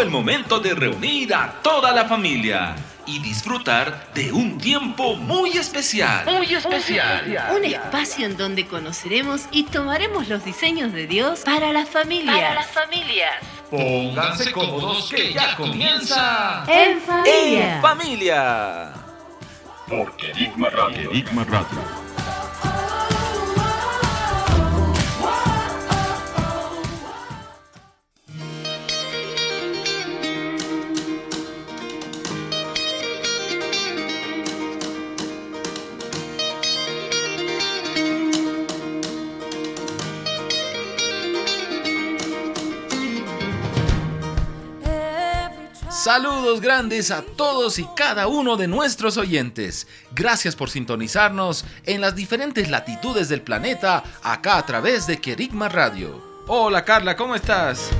Llegó el momento de reunir a toda la familia y disfrutar de un tiempo muy especial. Muy especial. Un espacio en donde conoceremos y tomaremos los diseños de Dios para las familias. Para las familias. Pónganse cómodos que ya comienza. En familia. En familia. Porque Enigma Radio. Enigma Radio. Saludos grandes a todos y cada uno de nuestros oyentes. Gracias por sintonizarnos en las diferentes latitudes del planeta acá a través de Kerigma Radio. Hola Carla, ¿cómo estás?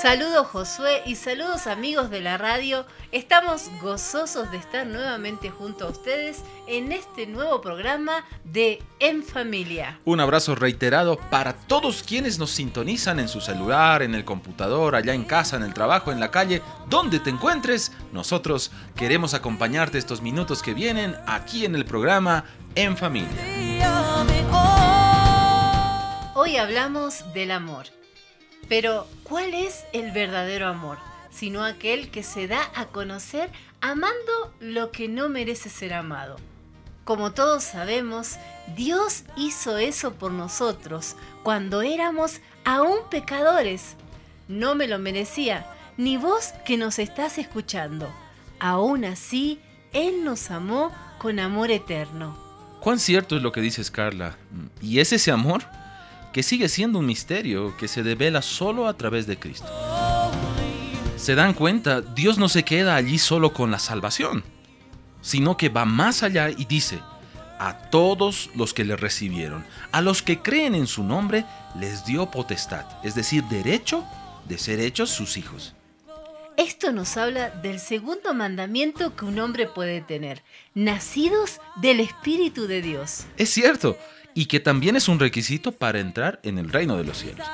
Saludos Josué y saludos amigos de la radio. Estamos gozosos de estar nuevamente junto a ustedes en este nuevo programa de En Familia. Un abrazo reiterado para todos quienes nos sintonizan en su celular, en el computador, allá en casa, en el trabajo, en la calle, donde te encuentres. Nosotros queremos acompañarte estos minutos que vienen aquí en el programa En Familia. Hoy hablamos del amor pero, ¿cuál es el verdadero amor? Sino aquel que se da a conocer amando lo que no merece ser amado. Como todos sabemos, Dios hizo eso por nosotros cuando éramos aún pecadores. No me lo merecía, ni vos que nos estás escuchando. Aún así, Él nos amó con amor eterno. ¿Cuán cierto es lo que dices, Carla? ¿Y es ese amor? Que sigue siendo un misterio que se devela solo a través de Cristo. Se dan cuenta, Dios no se queda allí solo con la salvación, sino que va más allá y dice, a todos los que le recibieron, a los que creen en su nombre, les dio potestad, es decir, derecho de ser hechos sus hijos. Esto nos habla del segundo mandamiento que un hombre puede tener, nacidos del Espíritu de Dios. Es cierto, y que también es un requisito para entrar en el reino de los cielos.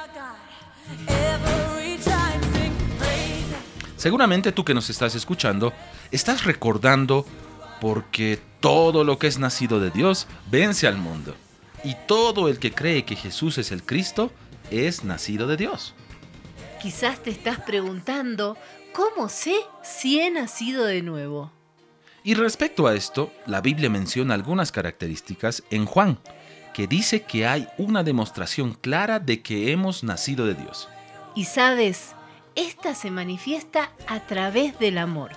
Seguramente tú que nos estás escuchando, estás recordando porque todo lo que es nacido de Dios vence al mundo. Y todo el que cree que Jesús es el Cristo es nacido de Dios. Quizás te estás preguntando, ¿cómo sé si he nacido de nuevo? Y respecto a esto, la Biblia menciona algunas características en Juan que dice que hay una demostración clara de que hemos nacido de Dios. Y sabes, esta se manifiesta a través del amor.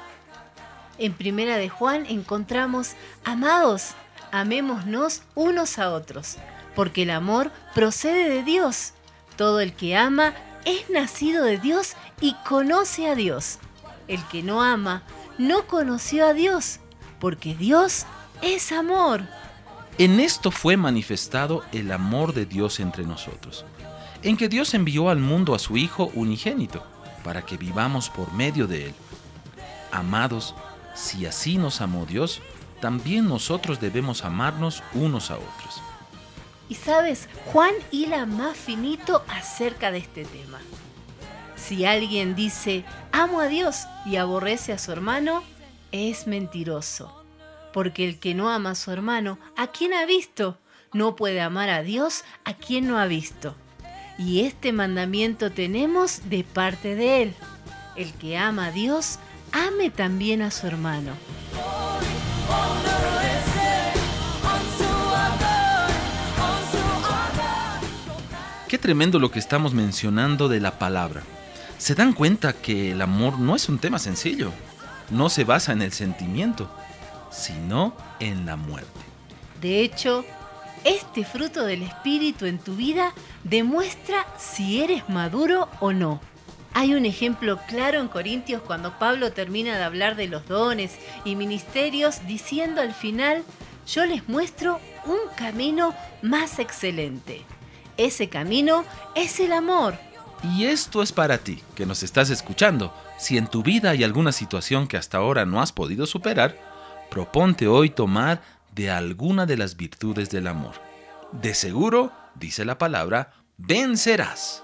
En Primera de Juan encontramos, amados, amémonos unos a otros, porque el amor procede de Dios. Todo el que ama es nacido de Dios y conoce a Dios. El que no ama no conoció a Dios, porque Dios es amor. En esto fue manifestado el amor de Dios entre nosotros, en que Dios envió al mundo a su Hijo unigénito, para que vivamos por medio de Él. Amados, si así nos amó Dios, también nosotros debemos amarnos unos a otros. Y sabes, Juan hila más finito acerca de este tema. Si alguien dice, amo a Dios y aborrece a su hermano, es mentiroso porque el que no ama a su hermano, ¿a quién ha visto? No puede amar a Dios a quien no ha visto. Y este mandamiento tenemos de parte de Él. El que ama a Dios, ame también a su hermano. Qué tremendo lo que estamos mencionando de la palabra. ¿Se dan cuenta que el amor no es un tema sencillo? No se basa en el sentimiento, sino en la muerte. De hecho, este fruto del Espíritu en tu vida demuestra si eres maduro o no. Hay un ejemplo claro en Corintios cuando Pablo termina de hablar de los dones y ministerios diciendo al final, yo les muestro un camino más excelente. Ese camino es el amor. Y esto es para ti, que nos estás escuchando. Si en tu vida hay alguna situación que hasta ahora no has podido superar, proponte hoy tomar de alguna de las virtudes del amor. De seguro, dice la palabra, vencerás.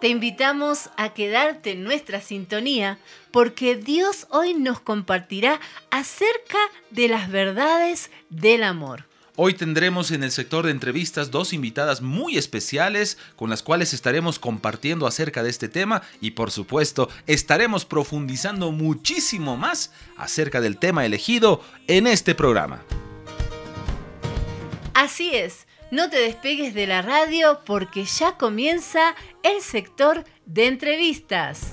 Te invitamos a quedarte en nuestra sintonía porque Dios hoy nos compartirá acerca de las verdades del amor. Hoy tendremos en el sector de entrevistas dos invitadas muy especiales con las cuales estaremos compartiendo acerca de este tema y por supuesto estaremos profundizando muchísimo más acerca del tema elegido en este programa. Así es, no te despegues de la radio porque ya comienza el sector de entrevistas.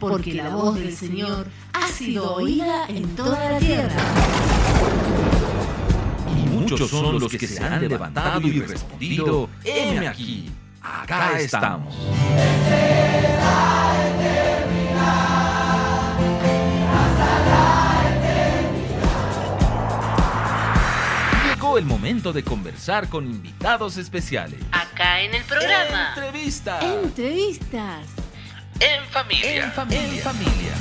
Porque la voz del Señor ha sido oída en toda la tierra. Y muchos son los que se han levantado y respondido, heme aquí, acá estamos. Llegó el momento de conversar con invitados especiales. Acá en el programa. Entrevistas. Entrevistas. En familia. En familia. En familia.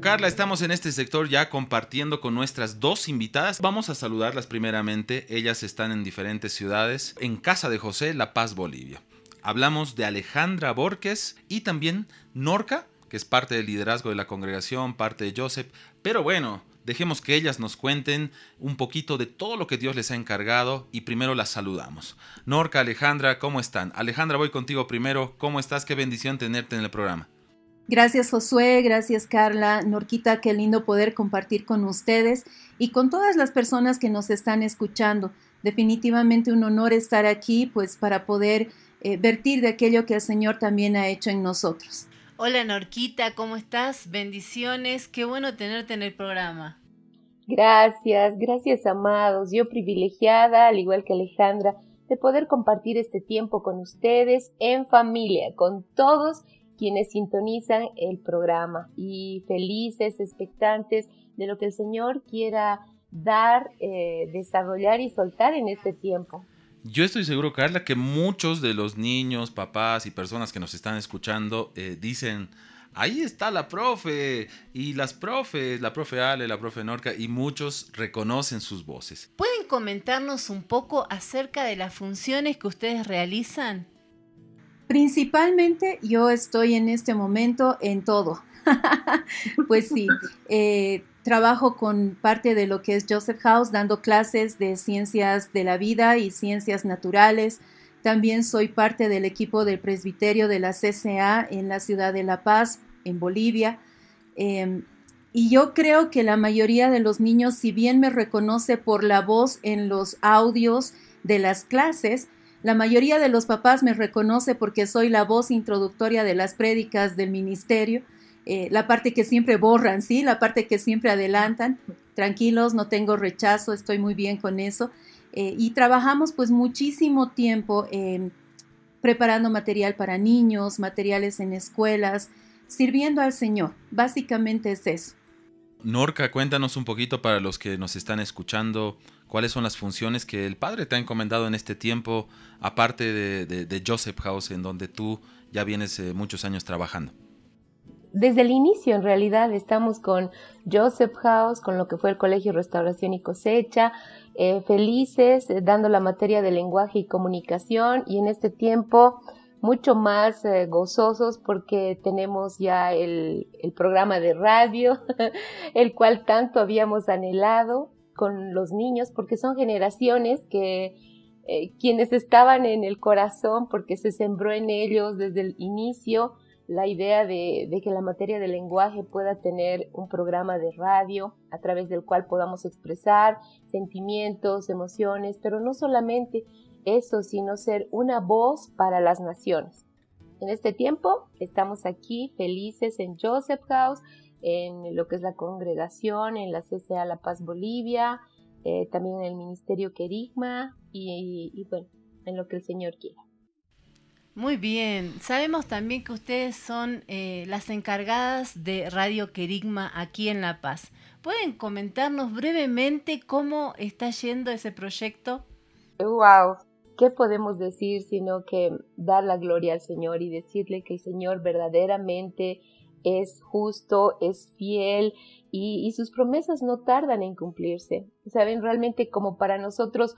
Carla, estamos en este sector ya compartiendo con nuestras dos invitadas. Vamos a saludarlas primeramente. Ellas están en diferentes ciudades. En Casa de José, La Paz, Bolivia. Hablamos de Alejandra Borges y también Norca, que es parte del liderazgo de la congregación, parte de Joseph. Pero bueno, dejemos que ellas nos cuenten un poquito de todo lo que Dios les ha encargado y primero las saludamos. Norca, Alejandra, ¿cómo están? Alejandra, voy contigo primero. ¿Cómo estás? Qué bendición tenerte en el programa. Gracias Josué, gracias Carla, Norquita, qué lindo poder compartir con ustedes y con todas las personas que nos están escuchando. Definitivamente un honor estar aquí, pues para poder eh, vertir de aquello que el Señor también ha hecho en nosotros. Hola Norquita, ¿cómo estás? Bendiciones, qué bueno tenerte en el programa. Gracias, gracias amados. Yo privilegiada, al igual que Alejandra, de poder compartir este tiempo con ustedes en familia, con todos quienes sintonizan el programa y felices, expectantes de lo que el Señor quiera dar, eh, desarrollar y soltar en este tiempo. Yo estoy seguro, Carla, que muchos de los niños, papás y personas que nos están escuchando eh, dicen, ahí está la profe y las profes, la profe Ale, la profe Norca y muchos reconocen sus voces. ¿Pueden comentarnos un poco acerca de las funciones que ustedes realizan? Principalmente yo estoy en este momento en todo. pues sí, eh, trabajo con parte de lo que es Joseph House, dando clases de ciencias de la vida y ciencias naturales. También soy parte del equipo del presbiterio de la CCA en la ciudad de La Paz, en Bolivia. Eh, y yo creo que la mayoría de los niños, si bien me reconoce por la voz en los audios de las clases, la mayoría de los papás me reconoce porque soy la voz introductoria de las prédicas del ministerio, eh, la parte que siempre borran, ¿sí? La parte que siempre adelantan. Tranquilos, no tengo rechazo, estoy muy bien con eso. Eh, y trabajamos pues muchísimo tiempo preparando material para niños, materiales en escuelas, sirviendo al Señor. Básicamente es eso. Norca, cuéntanos un poquito para los que nos están escuchando cuáles son las funciones que el Padre te ha encomendado en este tiempo, aparte de, de, de Joseph House, en donde tú ya vienes eh, muchos años trabajando. Desde el inicio, en realidad, estamos con Joseph House, con lo que fue el Colegio Restauración y Cosecha, eh, felices, eh, dando la materia de lenguaje y comunicación, y en este tiempo mucho más eh, gozosos porque tenemos ya el, programa de radio, el cual tanto habíamos anhelado con los niños, porque son generaciones que quienes estaban en el corazón, porque se sembró en ellos desde el inicio la idea de, que la materia del lenguaje pueda tener un programa de radio a través del cual podamos expresar sentimientos, emociones, pero no solamente eso, sino ser una voz para las naciones. En este tiempo estamos aquí felices en Joseph House, en lo que es la congregación, en la CCA La Paz Bolivia, eh, también en el Ministerio Querigma y, y, bueno, en lo que el Señor quiera. Muy bien, sabemos también que ustedes son eh, las encargadas de Radio Querigma aquí en La Paz. ¿Pueden comentarnos brevemente cómo está yendo ese proyecto? ¡Wow! ¿qué podemos decir sino que dar la gloria al Señor y decirle que el Señor verdaderamente es justo, es fiel y, sus promesas no tardan en cumplirse. Saben, realmente como para nosotros,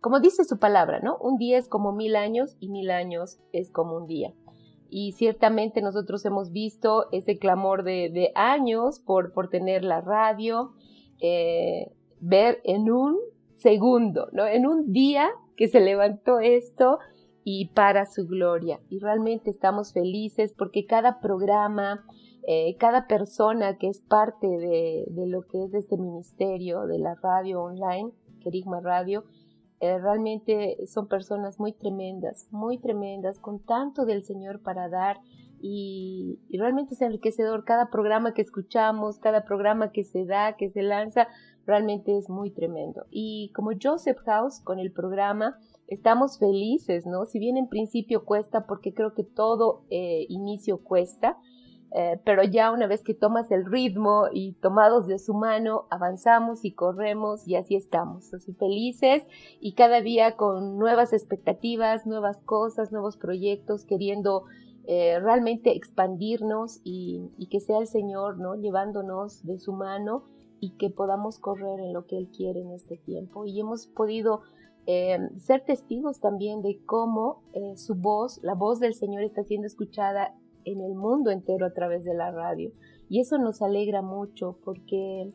como dice su palabra, ¿no? Un día es como mil años y mil años es como un día. Y ciertamente nosotros hemos visto ese clamor de, años por, por tener la radio, eh, ver en un segundo, ¿no? En un día que se levantó esto y para su gloria. Y realmente estamos felices porque cada programa, eh, cada persona que es parte de, lo que es este ministerio de la radio online, Kerigma Radio, eh, realmente son personas muy tremendas, muy tremendas, con tanto del Señor para dar y, realmente es enriquecedor. Cada programa que escuchamos, cada programa que se da, que se lanza, realmente es muy tremendo. Y como Joseph House con el programa, estamos felices, ¿no? Si bien en principio cuesta, porque creo que todo eh, inicio cuesta, eh, pero ya una vez que tomas el ritmo y tomados de su mano, avanzamos y corremos y así estamos, así felices y cada día con nuevas expectativas, nuevas cosas, nuevos proyectos, queriendo eh, realmente expandirnos y, que sea el Señor, ¿no? Llevándonos de su mano y que podamos correr en lo que Él quiere en este tiempo. Y hemos podido eh, ser testigos también de cómo su voz, la voz del Señor está siendo escuchada en el mundo entero a través de la radio. Y eso nos alegra mucho porque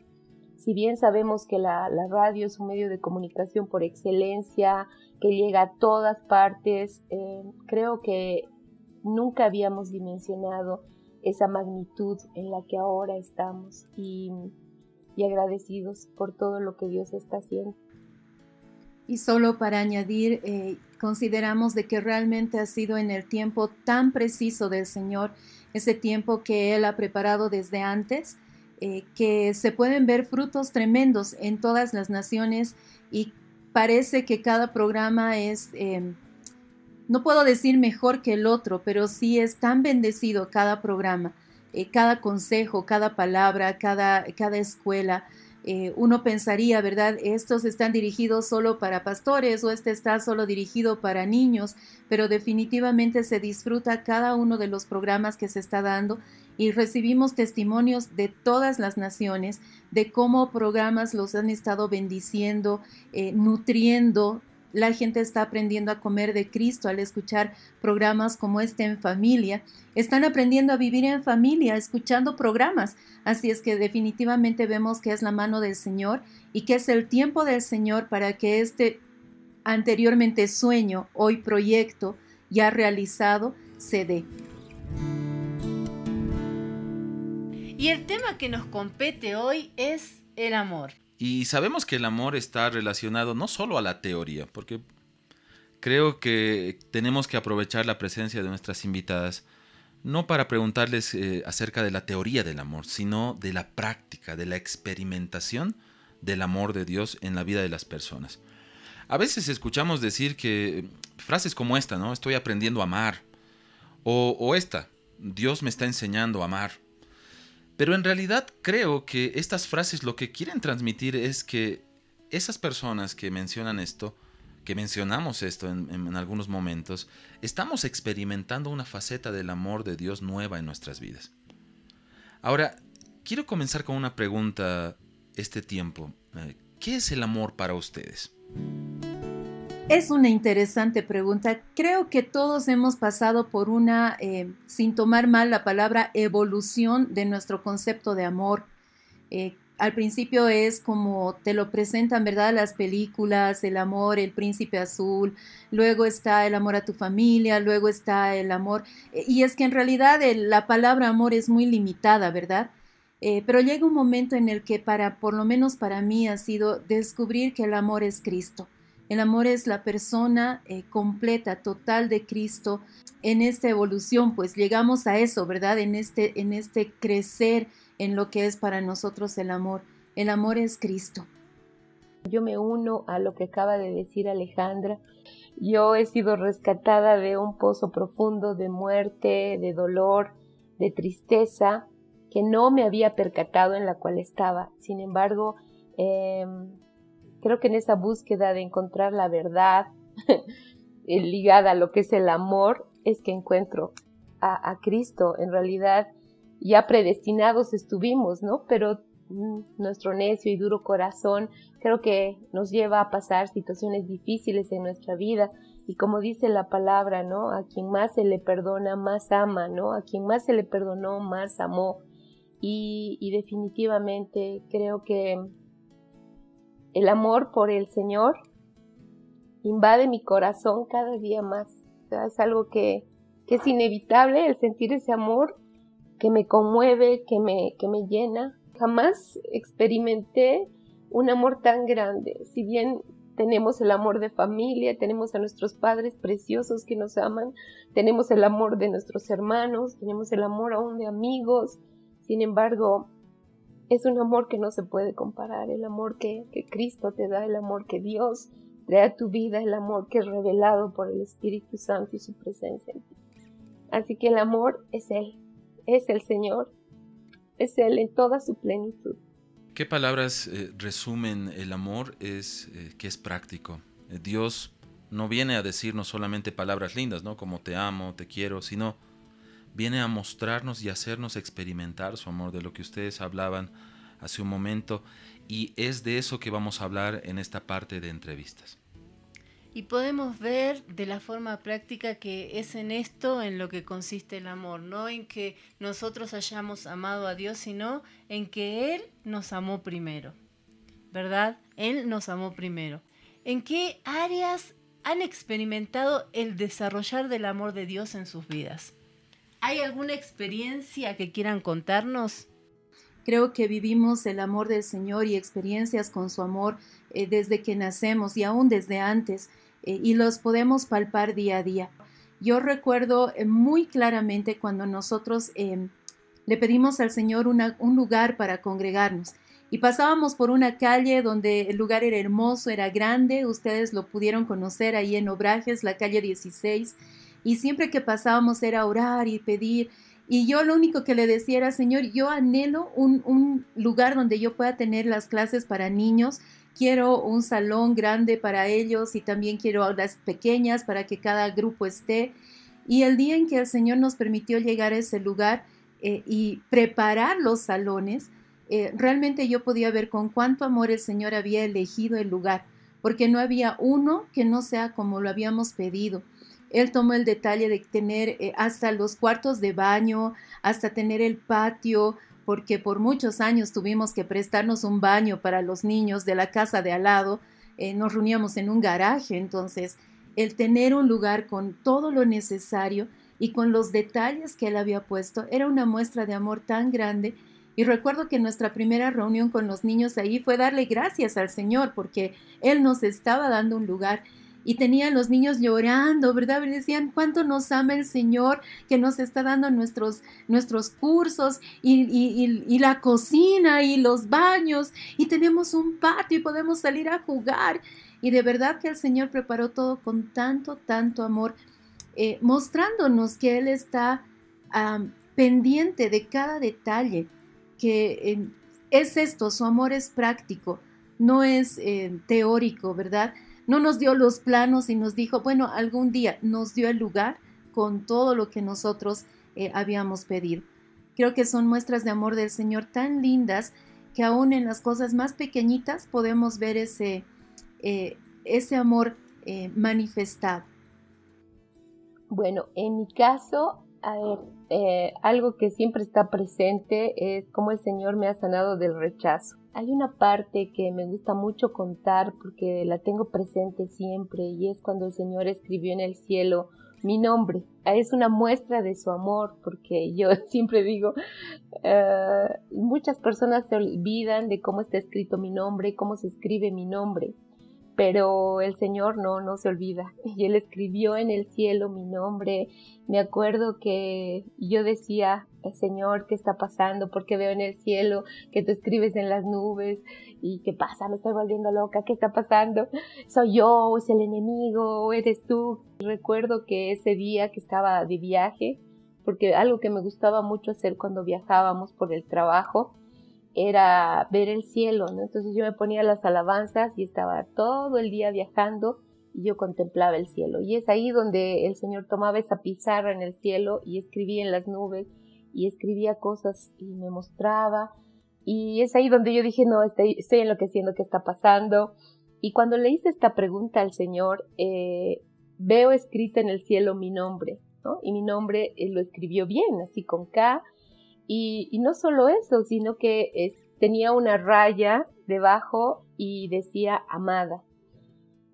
si bien sabemos que la, radio es un medio de comunicación por excelencia, que llega a todas partes, eh, creo que nunca habíamos dimensionado esa magnitud en la que ahora estamos y agradecidos por todo lo que Dios está haciendo. Y solo para añadir, eh, consideramos de que realmente ha sido en el tiempo tan preciso del Señor, ese tiempo que Él ha preparado desde antes, eh, que se pueden ver frutos tremendos en todas las naciones y parece que cada programa es, em, no puedo decir mejor que el otro, pero sí es tan bendecido cada programa, eh, cada consejo, cada palabra, cada, cada escuela. Eh, uno pensaría, ¿verdad? Estos están dirigidos solo para pastores o este está solo dirigido para niños, pero definitivamente se disfruta cada uno de los programas que se está dando y recibimos testimonios de todas las naciones de cómo programas los han estado bendiciendo, eh, nutriendo la gente está aprendiendo a comer de Cristo al escuchar programas como este en familia. Están aprendiendo a vivir en familia, escuchando programas. Así es que definitivamente vemos que es la mano del Señor y que es el tiempo del Señor para que este anteriormente sueño, hoy proyecto ya realizado, se dé. Y el tema que nos compete hoy es el amor. Y sabemos que el amor está relacionado no solo a la teoría, porque creo que tenemos que aprovechar la presencia de nuestras invitadas, no para preguntarles eh, acerca de la teoría del amor, sino de la práctica, de la experimentación del amor de Dios en la vida de las personas. A veces escuchamos decir que frases como esta, ¿no? Estoy aprendiendo a amar. O, o esta, Dios me está enseñando a amar. Pero en realidad creo que estas frases lo que quieren transmitir es que esas personas que mencionan esto, que mencionamos esto en, algunos momentos, estamos experimentando una faceta del amor de Dios nueva en nuestras vidas. Ahora, quiero comenzar con una pregunta este tiempo. Eh, ¿Qué es el amor para ustedes? Es una interesante pregunta. Creo que todos hemos pasado por una, eh, sin tomar mal la palabra, evolución de nuestro concepto de amor. Eh, al principio es como te lo presentan, ¿verdad? Las películas, el amor, el príncipe azul, luego está el amor a tu familia, luego está el amor. Eh, y es que en realidad la palabra amor es muy limitada, ¿verdad? pero llega un momento en el que para, por lo menos para mí, ha sido descubrir que el amor es Cristo el amor es la persona eh, completa, total de Cristo. En esta evolución, pues llegamos a eso, ¿verdad? En este, en este crecer en lo que es para nosotros el amor. El amor es Cristo. Yo me uno a lo que acaba de decir Alejandra. Yo he sido rescatada de un pozo profundo de muerte, de dolor, de tristeza, que no me había percatado en la cual estaba. Sin embargo, eh, Creo que en esa búsqueda de encontrar la verdad, ligada a lo que es el amor, es que encuentro a, Cristo. En realidad, ya predestinados estuvimos, ¿no? Pero mm, nuestro necio y duro corazón creo que nos lleva a pasar situaciones difíciles en nuestra vida y como dice la palabra, ¿no? A quien más se le perdona, más ama, ¿no? A quien más se le perdonó, más amó. Y definitivamente creo que el amor por el Señor invade mi corazón cada día más. es algo que, que, es inevitable el sentir ese amor que me conmueve, que me, que me llena. Jamás experimenté un amor tan grande. Si bien tenemos el amor de familia, tenemos a nuestros padres preciosos que nos aman, tenemos el amor de nuestros hermanos, tenemos el amor aún de amigos. Sin embargo, es un amor que no se puede comparar, el amor que, que Cristo te da, el amor que Dios trae a tu vida, el amor que es revelado por el Espíritu Santo y su presencia en ti. Así que el amor es Él, es el Señor, es Él en toda su plenitud. ¿Qué palabras eh, resumen el amor? Es eh, que es práctico. Eh, Dios no viene a decirnos solamente palabras lindas, ¿no? Como te amo, te quiero, sino viene a mostrarnos y hacernos experimentar su amor, de lo que ustedes hablaban hace un momento, y es de eso que vamos a hablar en esta parte de entrevistas. Y podemos ver de la forma práctica que es en esto en lo que consiste el amor, no en que nosotros hayamos amado a Dios, sino en que Él nos amó primero, ¿verdad? Él nos amó primero. ¿En qué áreas han experimentado el desarrollar del amor de Dios en sus vidas? ¿Hay alguna experiencia que quieran contarnos? Creo que vivimos el amor del Señor y experiencias con su amor eh, desde que nacemos y aún desde antes. Eh, y los podemos palpar día a día. Yo recuerdo eh, muy claramente cuando nosotros em, le pedimos al Señor un lugar para congregarnos y pasábamos por una calle donde el lugar era hermoso, era grande, ustedes lo pudieron conocer ahí en Obrajes, la calle 16, y siempre que pasábamos era orar y pedir. Y yo lo único que le decía era, Señor, yo anhelo un, un lugar donde yo pueda tener las clases para niños quiero un salón grande para ellos y también quiero aulas pequeñas para que cada grupo esté. Y el día en que el Señor nos permitió llegar a ese lugar eh, y preparar los salones, eh, realmente yo podía ver con cuánto amor el Señor había elegido el lugar, porque no había uno que no sea como lo habíamos pedido. Él tomó el detalle de tener eh, hasta los cuartos de baño, hasta tener el patio, porque por muchos años tuvimos que prestarnos un baño para los niños de la casa de al lado, eh, nos reuníamos en un garaje, entonces el tener un lugar con todo lo necesario y con los detalles que él había puesto era una muestra de amor tan grande. Y recuerdo que nuestra primera reunión con los niños ahí fue darle gracias al Señor porque Él nos estaba dando un lugar y tenían los niños llorando, ¿verdad? Decían cuánto nos ama el Señor que nos está dando nuestros, nuestros cursos y, la cocina y los baños y tenemos un patio y podemos salir a jugar. Y de verdad que el Señor preparó todo con tanto, tanto amor, eh, mostrándonos que Él está pendiente de cada detalle, que es esto, su amor es práctico, no es eh, teórico, ¿verdad? No nos dio los planos y nos dijo, bueno, algún día nos dio el lugar con todo lo que nosotros eh, habíamos pedido. Creo que son muestras de amor del Señor tan lindas que aún en las cosas más pequeñitas podemos ver ese, eh, ese amor eh, manifestado. Bueno, en mi caso, a ver, algo que siempre está presente es cómo el Señor me ha sanado del rechazo. Hay una parte que me gusta mucho contar porque la tengo presente siempre y es cuando el Señor escribió en el cielo mi nombre. Es una muestra de su amor porque yo siempre digo, eh, muchas personas se olvidan de cómo está escrito mi nombre, cómo se escribe mi nombre pero el Señor no, no se olvida. Y Él escribió en el cielo mi nombre. Me acuerdo que yo decía, Señor, ¿qué está pasando? Porque veo en el cielo que tú escribes en las nubes. ¿Y qué pasa? Me estoy volviendo loca. ¿Qué está pasando? ¿Soy yo? ¿O es el enemigo? ¿O eres tú? Recuerdo que ese día que estaba de viaje, porque algo que me gustaba mucho hacer cuando viajábamos por el trabajo, era ver el cielo, ¿no? Entonces yo me ponía las alabanzas y estaba todo el día viajando y yo contemplaba el cielo. Y es ahí donde el Señor tomaba esa pizarra en el cielo y escribía en las nubes y escribía cosas y me mostraba. Y es ahí donde yo dije, no, estoy, estoy enloqueciendo, ¿qué está pasando? Y cuando le hice esta pregunta al Señor, eh, veo escrito en el cielo mi nombre, ¿no? Y mi nombre eh, lo escribió bien, así con K. Y, no solo eso, sino que tenía una raya debajo y decía amada.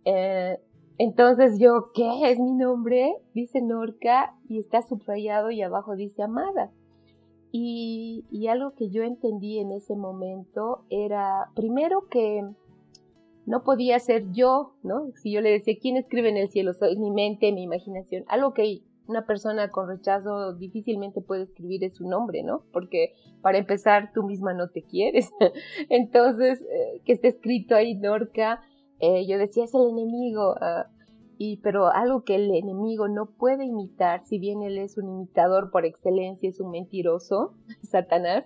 Eh, entonces yo, ¿qué es mi nombre? Dice Norca y está subrayado y abajo dice Amada. Y, algo que yo entendí en ese momento era, primero que no podía ser yo, ¿no? Si yo le decía, ¿quién escribe en el cielo? Soy mi mente, mi imaginación. Algo que una persona con rechazo difícilmente puede escribir es su nombre, ¿no? Porque para empezar, tú misma no te quieres. Entonces, eh, que esté escrito ahí Norca eh, yo decía, es el enemigo, ah, y, pero algo que el enemigo no puede imitar, si bien él es un imitador por excelencia, es un mentiroso, Satanás,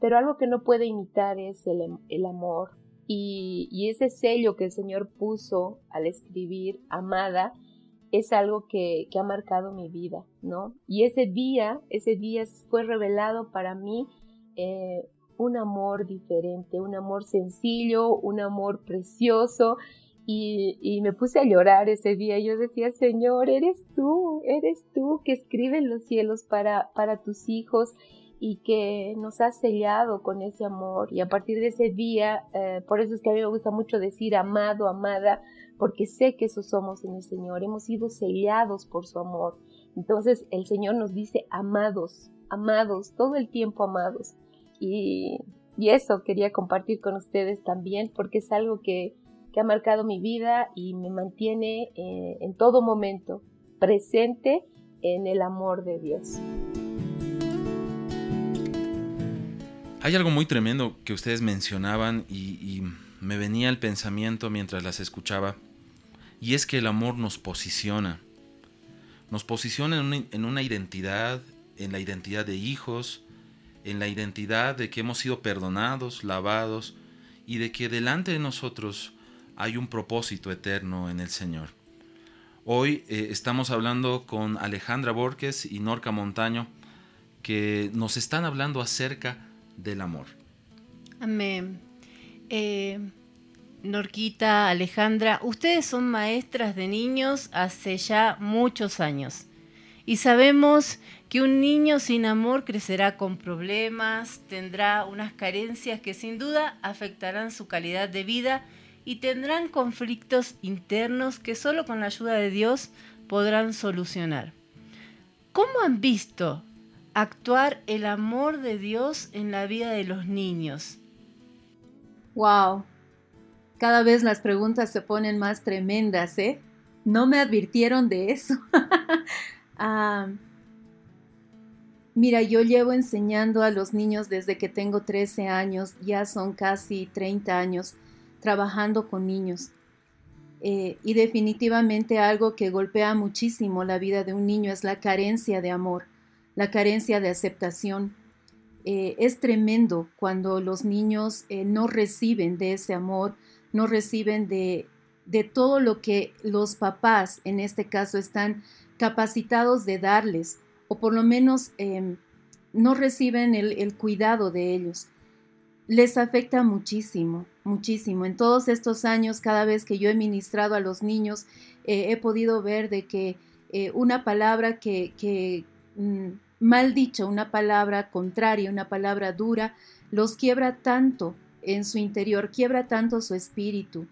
pero algo que no puede imitar es el, amor. Y, ese sello que el Señor puso al escribir Amada es algo que, que ha marcado mi vida, ¿no? Y ese día, ese día fue revelado para mí eh, un amor diferente, un amor sencillo, un amor precioso. Y, me puse a llorar ese día. Yo decía, Señor, eres tú, eres tú que escribes los cielos para, para tus hijos y que nos has sellado con ese amor. Y a partir de ese día, eh, por eso es que a mí me gusta mucho decir amado, amada, porque sé que eso somos en el Señor. Hemos sido sellados por su amor. Entonces el Señor nos dice amados, amados, todo el tiempo amados. Y, eso quería compartir con ustedes también porque es algo que, ha marcado mi vida y me mantiene eh, en todo momento presente en el amor de Dios. Hay algo muy tremendo que ustedes mencionaban y, me venía al pensamiento mientras las escuchaba, y es que el amor nos posiciona. Nos posiciona en una identidad, en la identidad de hijos, en la identidad de que hemos sido perdonados, lavados y de que delante de nosotros hay un propósito eterno en el Señor. Hoy eh, estamos hablando con Alejandra Borges y Norca Montaño que nos están hablando acerca del amor. Amén. Eh, Norquita, Alejandra, ustedes son maestras de niños hace ya muchos años y sabemos que un niño sin amor crecerá con problemas, tendrá unas carencias que sin duda afectarán su calidad de vida y tendrán conflictos internos que solo con la ayuda de Dios podrán solucionar. ¿Cómo han visto actuar el amor de Dios en la vida de los niños? Wow, cada vez las preguntas se ponen más tremendas, ¿eh? No me advirtieron de eso. Ah, mira, yo llevo enseñando a los niños desde que tengo 13 años, ya son casi 30 años trabajando con niños. Eh, y definitivamente algo que golpea muchísimo la vida de un niño es la carencia de amor, la carencia de aceptación. Eh, es tremendo cuando los niños eh, no reciben de ese amor, no reciben de, de todo lo que los papás, en este caso, están capacitados de darles, o por lo menos em, no reciben el, cuidado de ellos. Les afecta muchísimo, muchísimo. En todos estos años, cada vez que yo he ministrado a los niños, eh, he podido ver de que una palabra que, que mm, mal dicha, una palabra contraria, una palabra dura, los quiebra tanto en su interior, quiebra tanto su espíritu,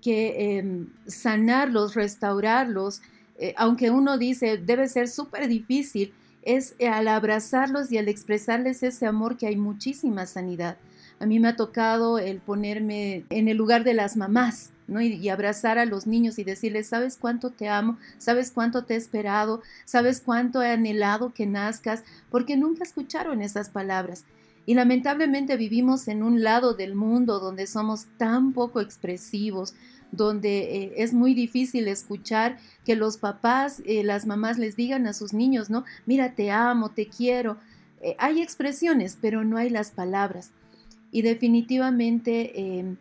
que em, sanarlos, restaurarlos, eh, aunque uno dice debe ser súper difícil, es eh, al abrazarlos y al expresarles ese amor que hay muchísima sanidad. A mí me ha tocado el ponerme en el lugar de las mamás, y, abrazar a los niños y decirles, ¿sabes cuánto te amo? ¿Sabes cuánto te he esperado? ¿Sabes cuánto he anhelado que nazcas? Porque nunca escucharon esas palabras. Y lamentablemente vivimos en un lado del mundo donde somos tan poco expresivos, donde eh, es muy difícil escuchar que los papás, eh, las mamás les digan a sus niños, ¿no? Mira, te amo, te quiero. Eh, hay expresiones, pero no hay las palabras. Y definitivamente em,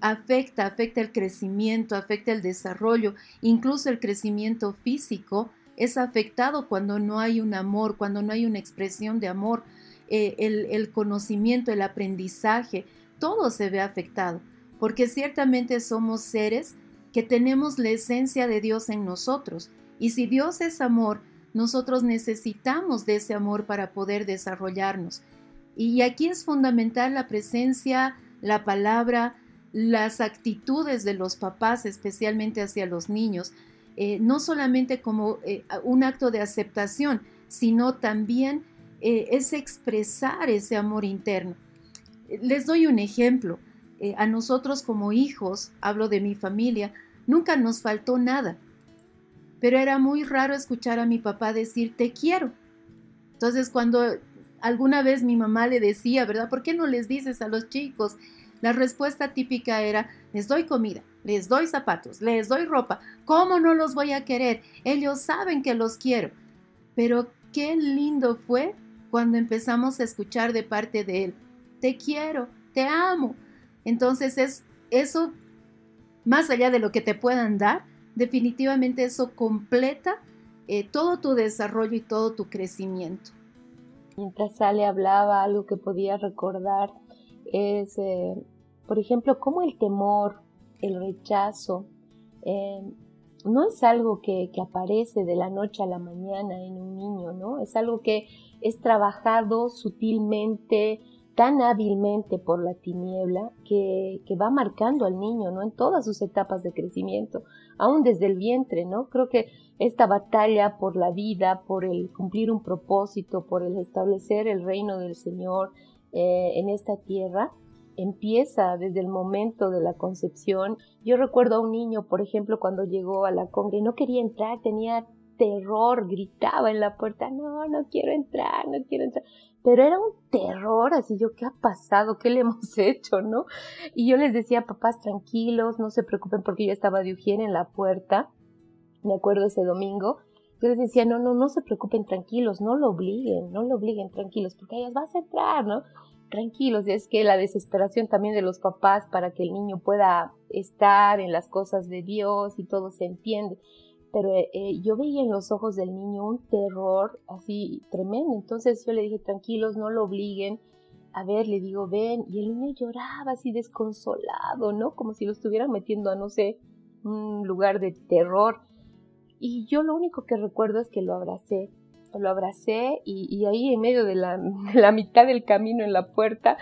afecta, afecta el crecimiento, afecta el desarrollo, incluso el crecimiento físico es afectado cuando no hay un amor, cuando no hay una expresión de amor, eh, el, el conocimiento, el aprendizaje, todo se ve afectado, porque ciertamente somos seres que tenemos la esencia de Dios en nosotros. Y si Dios es amor, nosotros necesitamos de ese amor para poder desarrollarnos. Y aquí es fundamental la presencia, la palabra, las actitudes de los papás, especialmente hacia los niños, eh, no solamente como eh, un acto de aceptación, sino también eh, es expresar ese amor interno. Les doy un ejemplo. a nosotros como hijos, hablo de mi familia, nunca nos faltó nada, pero era muy raro escuchar a mi papá decir te quiero. Entonces cuando alguna vez mi mamá le decía, ¿verdad? ¿Por qué no les dices a los chicos? La respuesta típica era, les doy comida, les doy zapatos, les doy ropa. ¿Cómo no los voy a querer? Ellos saben que los quiero. Pero qué lindo fue cuando empezamos a escuchar de parte de él, te quiero, te amo. Entonces es eso, más allá de lo que te puedan dar, definitivamente eso completa eh, todo tu desarrollo y todo tu crecimiento. Mientras Sale hablaba, algo que podía recordar es, eh, por ejemplo, cómo el temor, el rechazo, eh, no es algo que, aparece de la noche a la mañana en un niño, ¿no? Es algo que es trabajado sutilmente, tan hábilmente por la tiniebla, que, que, va marcando al niño, ¿no? En todas sus etapas de crecimiento, aún desde el vientre, ¿no? Creo que esta batalla por la vida, por el cumplir un propósito, por el establecer el reino del Señor, eh, en esta tierra empieza desde el momento de la concepción. Yo recuerdo a un niño, por ejemplo, cuando llegó a la congre, no quería entrar, tenía terror, gritaba en la puerta, no, no quiero entrar, no quiero entrar. Pero era un terror, así yo, ¿qué ha pasado? ¿Qué le hemos hecho? ¿No? Y yo les decía, papás, tranquilos, no se preocupen porque yo estaba de higiene en la puerta, me acuerdo ese domingo, yo les decía, no, no, no se preocupen, tranquilos, no lo obliguen, no lo obliguen, tranquilos, porque ellas vas a entrar, ¿no? Tranquilos, es que la desesperación también de los papás para que el niño pueda estar en las cosas de Dios y todo se entiende. Pero eh, eh, yo veía en los ojos del niño un terror así tremendo. Entonces yo le dije, tranquilos, no lo obliguen. A ver, le digo, ven. Y el niño lloraba así desconsolado, ¿no? Como si lo estuvieran metiendo a, no sé, un lugar de terror. Y yo lo único que recuerdo es que lo abracé, lo abracé y, ahí en medio de la, mitad del camino en la puerta,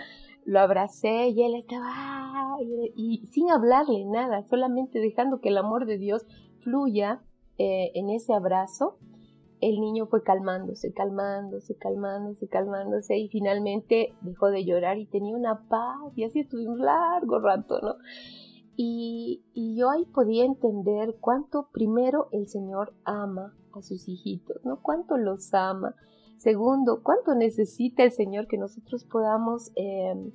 lo abracé y él estaba y, sin hablarle nada, solamente dejando que el amor de Dios fluya eh, en ese abrazo. El niño fue calmándose, calmándose, calmándose, calmándose y finalmente dejó de llorar y tenía una paz y así estuve un largo rato, ¿no? Y, yo ahí podía entender cuánto primero el Señor ama a sus hijitos, ¿no? Cuánto los ama. Segundo, cuánto necesita el Señor que nosotros podamos em,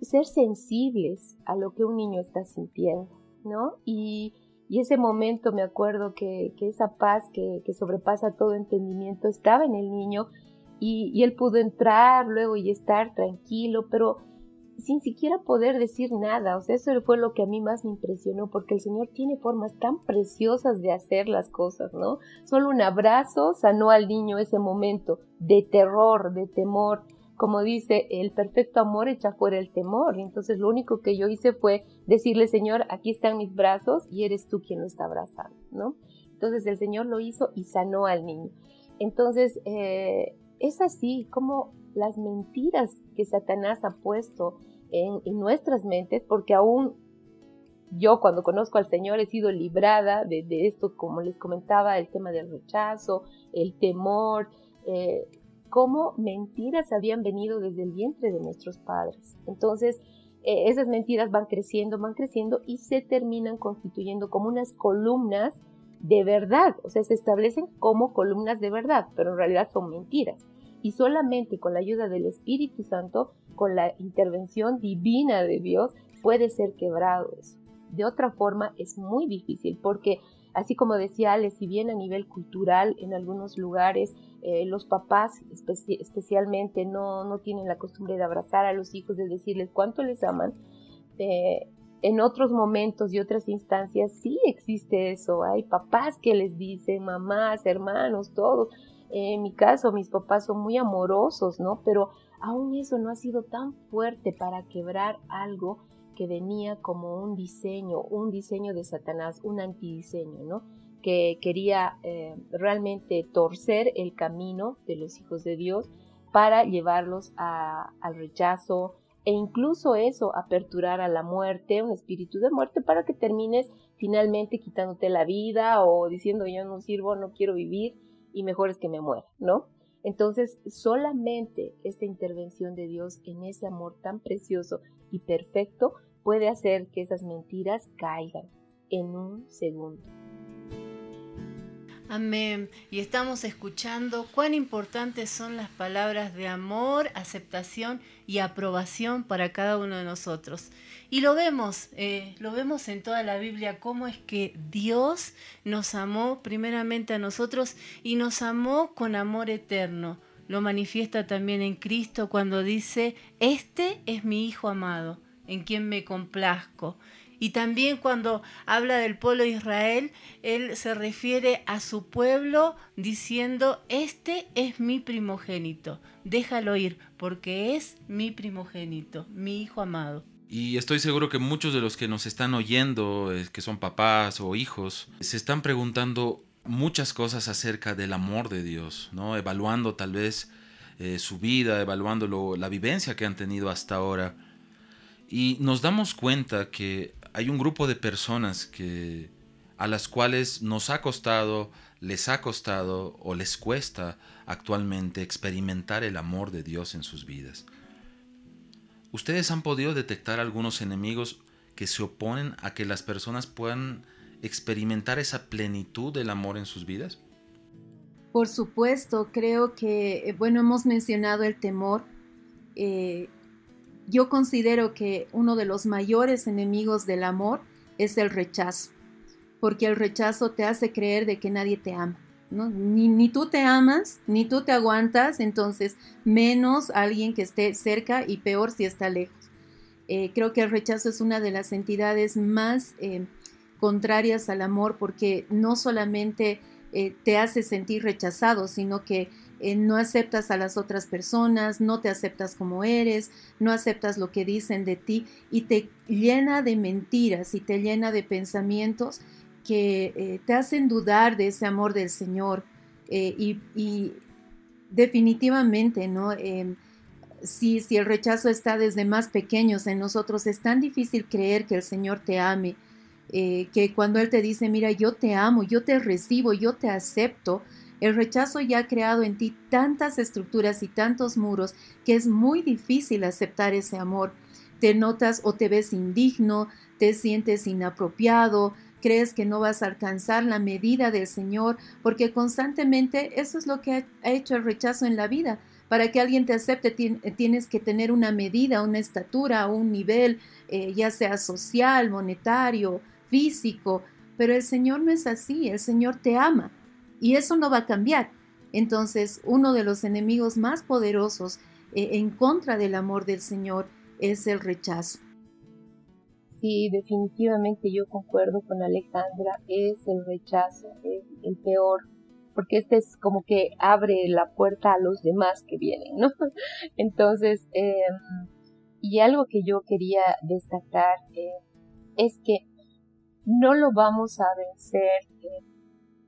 ser sensibles a lo que un niño está sintiendo, ¿no? Y, ese momento me acuerdo que, esa paz que, sobrepasa todo entendimiento estaba en el niño y, y él pudo entrar luego y estar tranquilo, pero sin siquiera poder decir nada. O sea, eso fue lo que a mí más me impresionó, porque el Señor tiene formas tan preciosas de hacer las cosas, ¿no? Solo un abrazo sanó al niño ese momento de terror, de temor. Como dice, el perfecto amor echa fuera el temor. Entonces lo único que yo hice fue decirle, Señor, aquí están mis brazos y eres tú quien lo está abrazando, ¿no? Entonces el Señor lo hizo y sanó al niño. Entonces, eh, es así como las mentiras que Satanás ha puesto en, nuestras mentes, porque aún yo cuando conozco al Señor he sido librada de, esto, como les comentaba, el tema del rechazo, el temor, eh, cómo mentiras habían venido desde el vientre de nuestros padres. Entonces, eh, esas mentiras van creciendo, van creciendo y se terminan constituyendo como unas columnas de verdad, o sea, se establecen como columnas de verdad, pero en realidad son mentiras y solamente con la ayuda del Espíritu Santo, con la intervención divina de Dios, puede ser quebrado eso. De otra forma es muy difícil porque, así como decía Ale, si bien a nivel cultural en algunos lugares eh, los papás especialmente no, no tienen la costumbre de abrazar a los hijos, de decirles cuánto les aman, eh, en otros momentos y otras instancias sí existe eso. Hay papás que les dicen, mamás, hermanos, todos. En mi caso, mis papás son muy amorosos, ¿no? Pero aún eso no ha sido tan fuerte para quebrar algo que venía como un diseño, un diseño de Satanás, un antidiseño, ¿no? Que quería eh, realmente torcer el camino de los hijos de Dios para llevarlos al rechazo, e incluso eso, aperturar a la muerte, un espíritu de muerte, para que termines finalmente quitándote la vida o diciendo yo no sirvo, no quiero vivir y mejor es que me muera, ¿no? Entonces, solamente esta intervención de Dios en ese amor tan precioso y perfecto puede hacer que esas mentiras caigan en un segundo. Amén. Y estamos escuchando cuán importantes son las palabras de amor, aceptación y aprobación para cada uno de nosotros. Y lo vemos, eh, lo vemos en toda la Biblia, cómo es que Dios nos amó primeramente a nosotros y nos amó con amor eterno. Lo manifiesta también en Cristo cuando dice, este es mi Hijo amado, en quien me complazco. Y también cuando habla del pueblo de Israel, él se refiere a su pueblo diciendo, este es mi primogénito, déjalo ir, porque es mi primogénito, mi hijo amado. Y estoy seguro que muchos de los que nos están oyendo, eh, que son papás o hijos, se están preguntando muchas cosas acerca del amor de Dios, ¿no? Evaluando tal vez eh, su vida, evaluando la vivencia que han tenido hasta ahora. Y nos damos cuenta que hay un grupo de personas que a las cuales nos ha costado, les ha costado o les cuesta actualmente experimentar el amor de Dios en sus vidas. ¿Ustedes han podido detectar algunos enemigos que se oponen a que las personas puedan experimentar esa plenitud del amor en sus vidas? Por supuesto, creo que, eh, bueno, hemos mencionado el temor. Eh, yo considero que uno de los mayores enemigos del amor es el rechazo, porque el rechazo te hace creer de que nadie te ama. Ni, tú te amas, ni tú te aguantas, entonces menos alguien que esté cerca y peor si está lejos. Eh, creo que el rechazo es una de las entidades más eh, contrarias al amor porque no solamente eh, te hace sentir rechazado, sino que eh, no aceptas a las otras personas, no te aceptas como eres, no aceptas lo que dicen de ti y te llena de mentiras y te llena de pensamientos que eh, te hacen dudar de ese amor del Señor. Eh, y, definitivamente, ¿no? Em, si, si el rechazo está desde más pequeños en nosotros, es tan difícil creer que el Señor te ame, que cuando Él te dice, mira, yo te amo, yo te recibo, yo te acepto, el rechazo ya ha creado en ti tantas estructuras y tantos muros que es muy difícil aceptar ese amor. Te notas o te ves indigno, te sientes inapropiado, crees que no vas a alcanzar la medida del Señor, porque constantemente eso es lo que ha hecho el rechazo en la vida. Para que alguien te acepte tienes que tener una medida, una estatura, un nivel, eh, ya sea social, monetario, físico, pero el Señor no es así, el Señor te ama y eso no va a cambiar. Entonces, uno de los enemigos más poderosos eh, en contra del amor del Señor es el rechazo. Sí, definitivamente yo concuerdo con Alejandra, es el rechazo, el peor, porque este es como que abre la puerta a los demás que vienen, ¿no? Entonces, em, y algo que yo quería destacar eh, es que no lo vamos a vencer eh,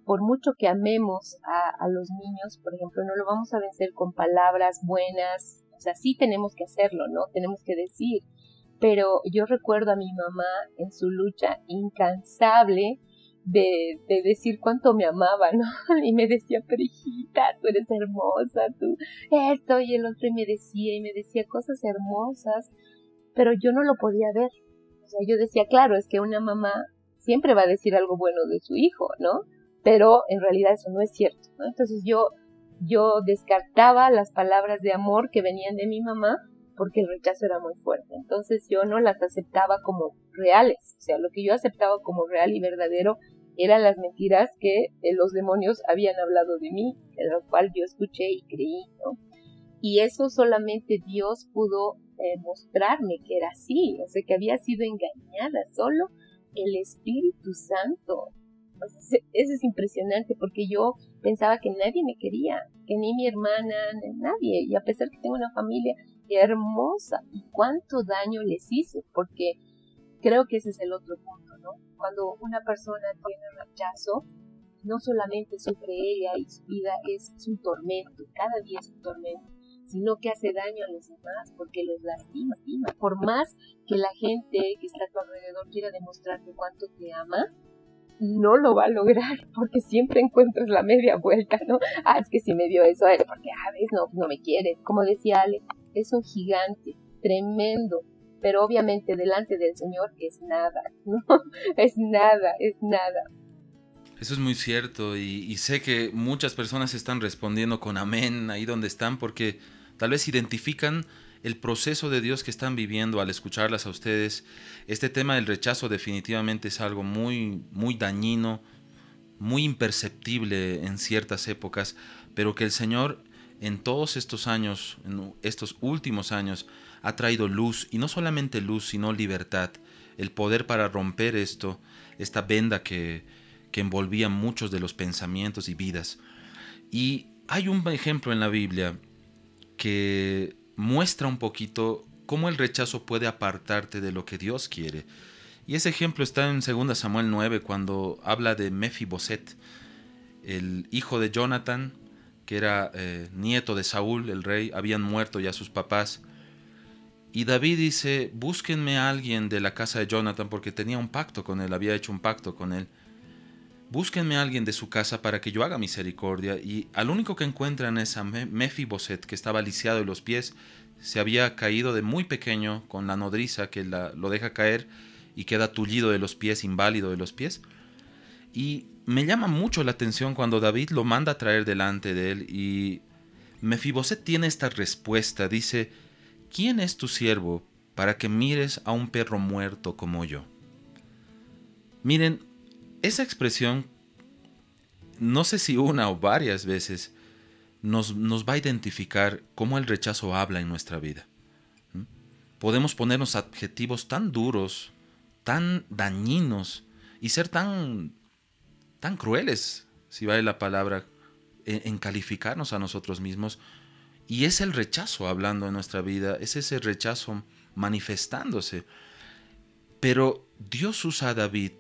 por mucho que amemos a, los niños, por ejemplo, no lo vamos a vencer con palabras buenas, o sea, sí tenemos que hacerlo, ¿no? Tenemos que decir, pero yo recuerdo a mi mamá en su lucha incansable de, de decir cuánto me amaba, ¿no? Y me decía, pero hijita, tú eres hermosa, tú esto y el otro, y me decía, y me decía cosas hermosas, pero yo no lo podía ver. O sea, yo decía, claro, es que una mamá siempre va a decir algo bueno de su hijo, ¿no? Pero en realidad eso no es cierto. Entonces yo, yo descartaba las palabras de amor que venían de mi mamá porque el rechazo era muy fuerte. Entonces yo no las aceptaba como reales. O sea, lo que yo aceptaba como real y verdadero eran las mentiras que eh, los demonios habían hablado de mí, en lo cual yo escuché y creí, ¿no? Y eso solamente Dios pudo eh, mostrarme que era así, o sea, que había sido engañada. Solo el Espíritu Santo. Eso es impresionante porque yo pensaba que nadie me quería, que ni mi hermana, ni nadie. Y a pesar que tengo una familia hermosa, ¿y cuánto daño les hice? Porque creo que ese es el otro punto, ¿no? Cuando una persona tiene rechazo, no solamente sufre ella y su vida es, un tormento, cada día es un tormento, sino que hace daño a los demás porque los lastima. Por más que la gente que está a tu alrededor quiera demostrarte cuánto te ama, no lo va a lograr porque siempre encuentras la media vuelta, ¿no? Ah, es que si me dio eso, es porque, ah, veces no, no me quiere. Como decía Ale, es un gigante, tremendo, pero obviamente delante del Señor es nada, ¿no? Es nada, es nada. Eso es muy cierto y, sé que muchas personas están respondiendo con amén ahí donde están porque tal vez identifican el proceso de Dios que están viviendo al escucharlas a ustedes. Este tema del rechazo definitivamente es algo muy, muy dañino, muy imperceptible en ciertas épocas, pero que el Señor en todos estos años, en estos últimos años, ha traído luz, y no solamente luz, sino libertad, el poder para romper esto, esta venda que, que envolvía muchos de los pensamientos y vidas. Y hay un ejemplo en la Biblia que muestra un poquito cómo el rechazo puede apartarte de lo que Dios quiere. Y ese ejemplo está en 2 Samuel 9 cuando habla de Mefiboset, el hijo de Jonathan, que era eh, nieto de Saúl, el rey, habían muerto ya sus papás. Y David dice, búsquenme a alguien de la casa de Jonathan porque tenía un pacto con él, había hecho un pacto con él búsquenme a alguien de su casa para que yo haga misericordia. Y al único que encuentran es a Mefiboset, que estaba lisiado de los pies, se había caído de muy pequeño con la nodriza que lo deja caer y queda tullido de los pies, inválido de los pies. Y me llama mucho la atención cuando David lo manda a traer delante de él y Mefiboset tiene esta respuesta, dice, ¿quién es tu siervo para que mires a un perro muerto como yo? Miren, esa expresión, no sé si una o varias veces, nos, nos va a identificar cómo el rechazo habla en nuestra vida. Podemos ponernos adjetivos tan duros, tan dañinos y ser tan, tan crueles, si vale la palabra, en, en calificarnos a nosotros mismos. Y es el rechazo hablando en nuestra vida, es ese rechazo manifestándose. Pero Dios usa a David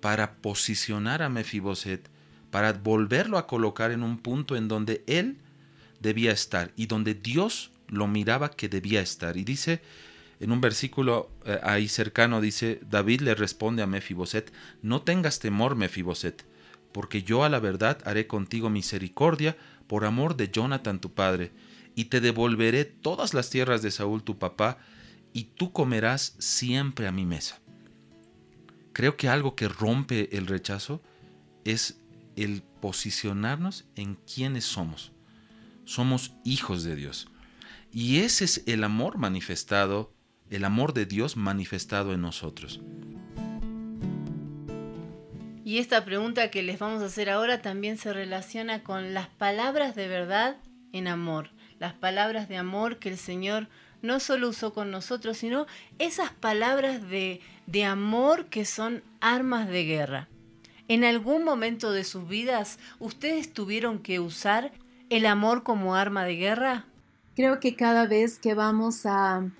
para posicionar a Mefiboset, para volverlo a colocar en un punto en donde él debía estar y donde Dios lo miraba que debía estar. Y dice en un versículo eh, ahí cercano, dice, David le responde a Mefiboset, no tengas temor, Mefiboset, porque yo a la verdad haré contigo misericordia por amor de Jonathan tu padre, y te devolveré todas las tierras de Saúl tu papá, y tú comerás siempre a mi mesa. Creo que algo que rompe el rechazo es el posicionarnos en quienes somos. Somos hijos de Dios. Y ese es el amor manifestado, el amor de Dios manifestado en nosotros. Y esta pregunta que les vamos a hacer ahora también se relaciona con las palabras de verdad en amor, las palabras de amor que el Señor no solo usó con nosotros, sino esas palabras de, de amor que son armas de guerra. ¿En algún momento de sus vidas ustedes tuvieron que usar el amor como arma de guerra? Creo que cada vez que vamos a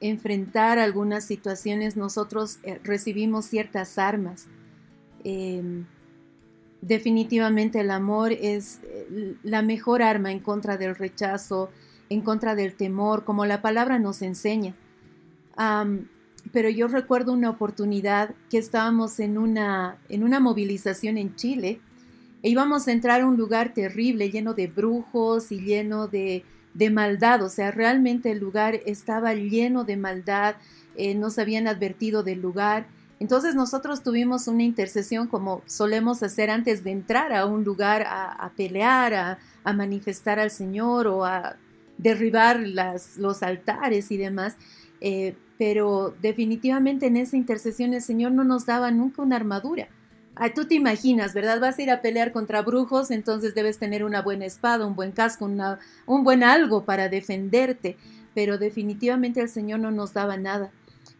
enfrentar algunas situaciones nosotros eh, recibimos ciertas armas. Em, definitivamente el amor es eh, la mejor arma en contra del rechazo, en contra del temor, como la palabra nos enseña. pero yo recuerdo una oportunidad que estábamos en una, en una movilización en Chile e íbamos a entrar a un lugar terrible, lleno de brujos y lleno de, de maldad. O sea, realmente el lugar estaba lleno de maldad, eh, nos habían advertido del lugar. Entonces nosotros tuvimos una intercesión como solemos hacer antes de entrar a un lugar a, pelear, a, a manifestar al Señor o a derribar las, los altares y demás. Eh, pero definitivamente en esa intercesión el Señor no nos daba nunca una armadura. Tú te imaginas, ¿verdad? Vas a ir a pelear contra brujos, entonces debes tener una buena espada, un buen casco, un buen algo para defenderte. pero definitivamente el Señor no nos daba nada.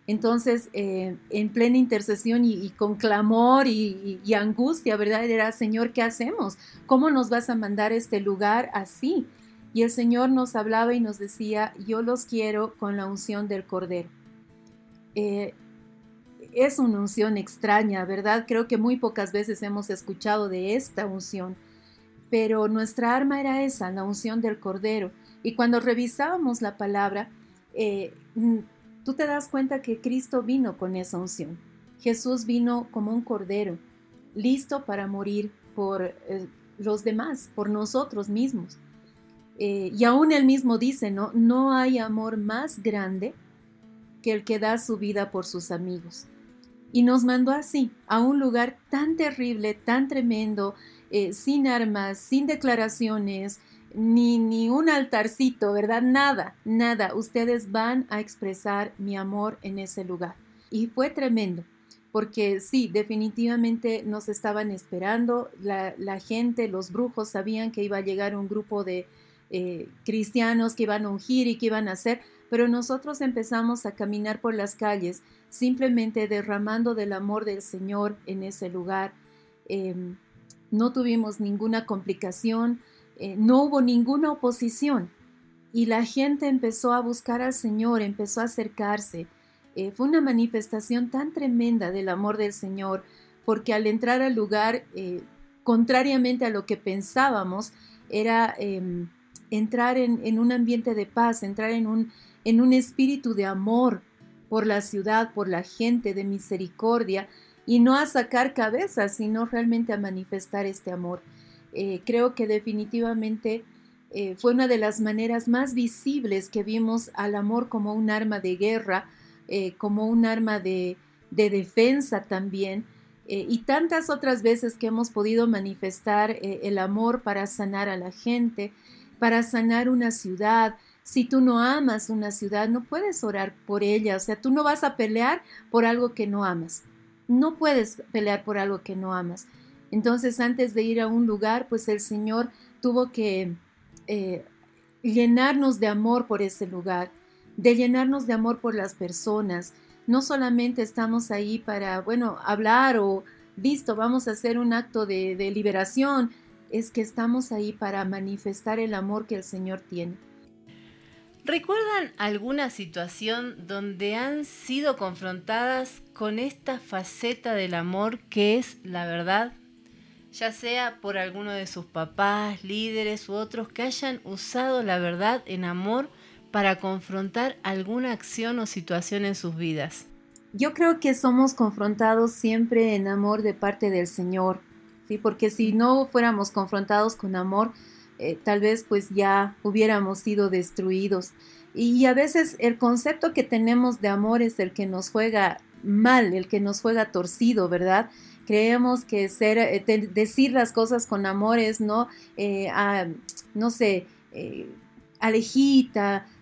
Entonces, eh, en plena intercesión y, con clamor y, y, angustia, ¿verdad? Era, Señor, ¿qué hacemos? ¿Cómo nos vas a mandar este lugar así? Y el Señor nos hablaba y nos decía, yo los quiero con la unción del Cordero. Eh, es una unción extraña, ¿verdad? Creo que muy pocas veces hemos escuchado de esta unción, pero nuestra arma era esa, la unción del Cordero. Y cuando revisábamos la palabra, eh, tú te das cuenta que Cristo vino con esa unción. Jesús vino como un cordero, listo para morir por eh, los demás, por nosotros mismos. Eh, y aún él mismo dice, ¿no? No hay amor más grande que el que da su vida por sus amigos. Y nos mandó así, a un lugar tan terrible, tan tremendo, eh, sin armas, sin declaraciones, ni, ni un altarcito, ¿verdad? Nada, nada. Ustedes van a expresar mi amor en ese lugar. Y fue tremendo, porque sí, definitivamente nos estaban esperando. La, gente, los brujos sabían que iba a llegar un grupo de eh, cristianos que iban a ungir y que iban a hacer, pero nosotros empezamos a caminar por las calles simplemente derramando del amor del Señor en ese lugar. Em, no tuvimos ninguna complicación, eh, no hubo ninguna oposición y la gente empezó a buscar al Señor, empezó a acercarse. Eh, fue una manifestación tan tremenda del amor del Señor, porque al entrar al lugar, eh, contrariamente a lo que pensábamos, era em, entrar en, un ambiente de paz, entrar en un, en un espíritu de amor por la ciudad, por la gente, de misericordia, y no a sacar cabezas, sino realmente a manifestar este amor. Eh, creo que definitivamente eh, fue una de las maneras más visibles que vimos al amor como un arma de guerra, eh, como un arma de, defensa también, y tantas otras veces que hemos podido manifestar el amor para sanar a la gente, para sanar una ciudad. Si tú no amas una ciudad, no puedes orar por ella, o sea, tú no vas a pelear por algo que no amas. No puedes pelear por algo que no amas. Entonces, antes de ir a un lugar, pues el Señor tuvo que eh, llenarnos de amor por ese lugar, de llenarnos de amor por las personas. No solamente estamos ahí para, bueno, hablar o, listo, vamos a hacer un acto de, de liberación, es que estamos ahí para manifestar el amor que el Señor tiene. ¿Recuerdan alguna situación donde han sido confrontadas con esta faceta del amor que es la verdad? ya sea por alguno de sus papás, líderes u otros que hayan usado la verdad en amor para confrontar alguna acción o situación en sus vidas. Yo creo que somos confrontados siempre en amor de parte del Señor, ¿sí? porque si no fuéramos confrontados con amor, eh, tal vez pues ya hubiéramos sido destruidos. Y a veces el concepto que tenemos de amor es el que nos juega mal, el que nos juega torcido, ¿verdad? creemos que ser, eh, decir las cosas con amores, ¿no? Eh, no sé,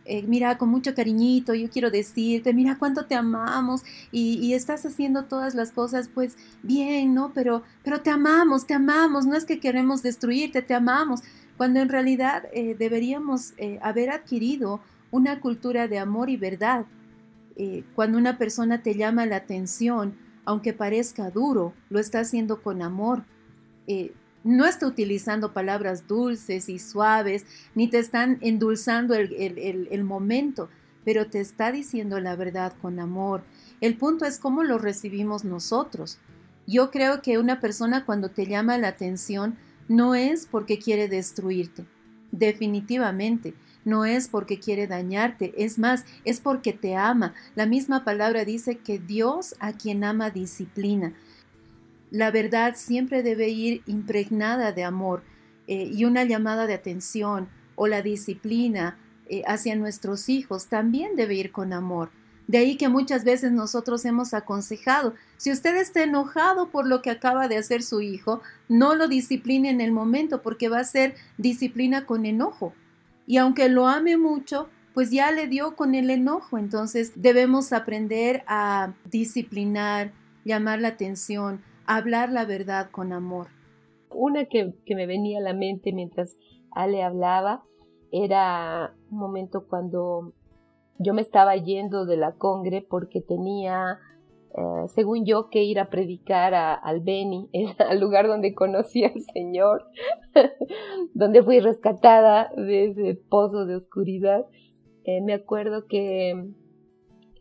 eh, mira, con mucho cariñito, yo quiero decirte, mira cuánto te amamos y, estás haciendo todas las cosas, pues bien, ¿no? Pero, pero te amamos, te amamos, no es que queremos destruirte, te amamos, cuando en realidad deberíamos haber adquirido una cultura de amor y verdad. cuando una persona te llama la atención, aunque parezca duro, lo está haciendo con amor. No está utilizando palabras dulces y suaves, ni te están endulzando el, momento, pero te está diciendo la verdad con amor. El punto es cómo lo recibimos nosotros. Yo creo que una persona cuando te llama la atención no es porque quiere destruirte, definitivamente no es porque quiere dañarte, es más, es porque te ama. La misma palabra dice que Dios a quien ama disciplina. La verdad siempre debe ir impregnada de amor eh, y una llamada de atención o la disciplina eh, hacia nuestros hijos también debe ir con amor. De ahí que muchas veces nosotros hemos aconsejado, si usted está enojado por lo que acaba de hacer su hijo, no lo discipline en el momento porque va a ser disciplina con enojo y aunque lo ame mucho, pues ya le dio con el enojo. Entonces debemos aprender a disciplinar, llamar la atención, hablar la verdad con amor. Una que, me venía a la mente mientras Ale hablaba era un momento cuando yo me estaba yendo de la congre porque tenía, eh, según yo, que ir a predicar a, al Beni, al lugar donde conocí al Señor, donde fui rescatada de ese pozo de oscuridad. Eh, me acuerdo que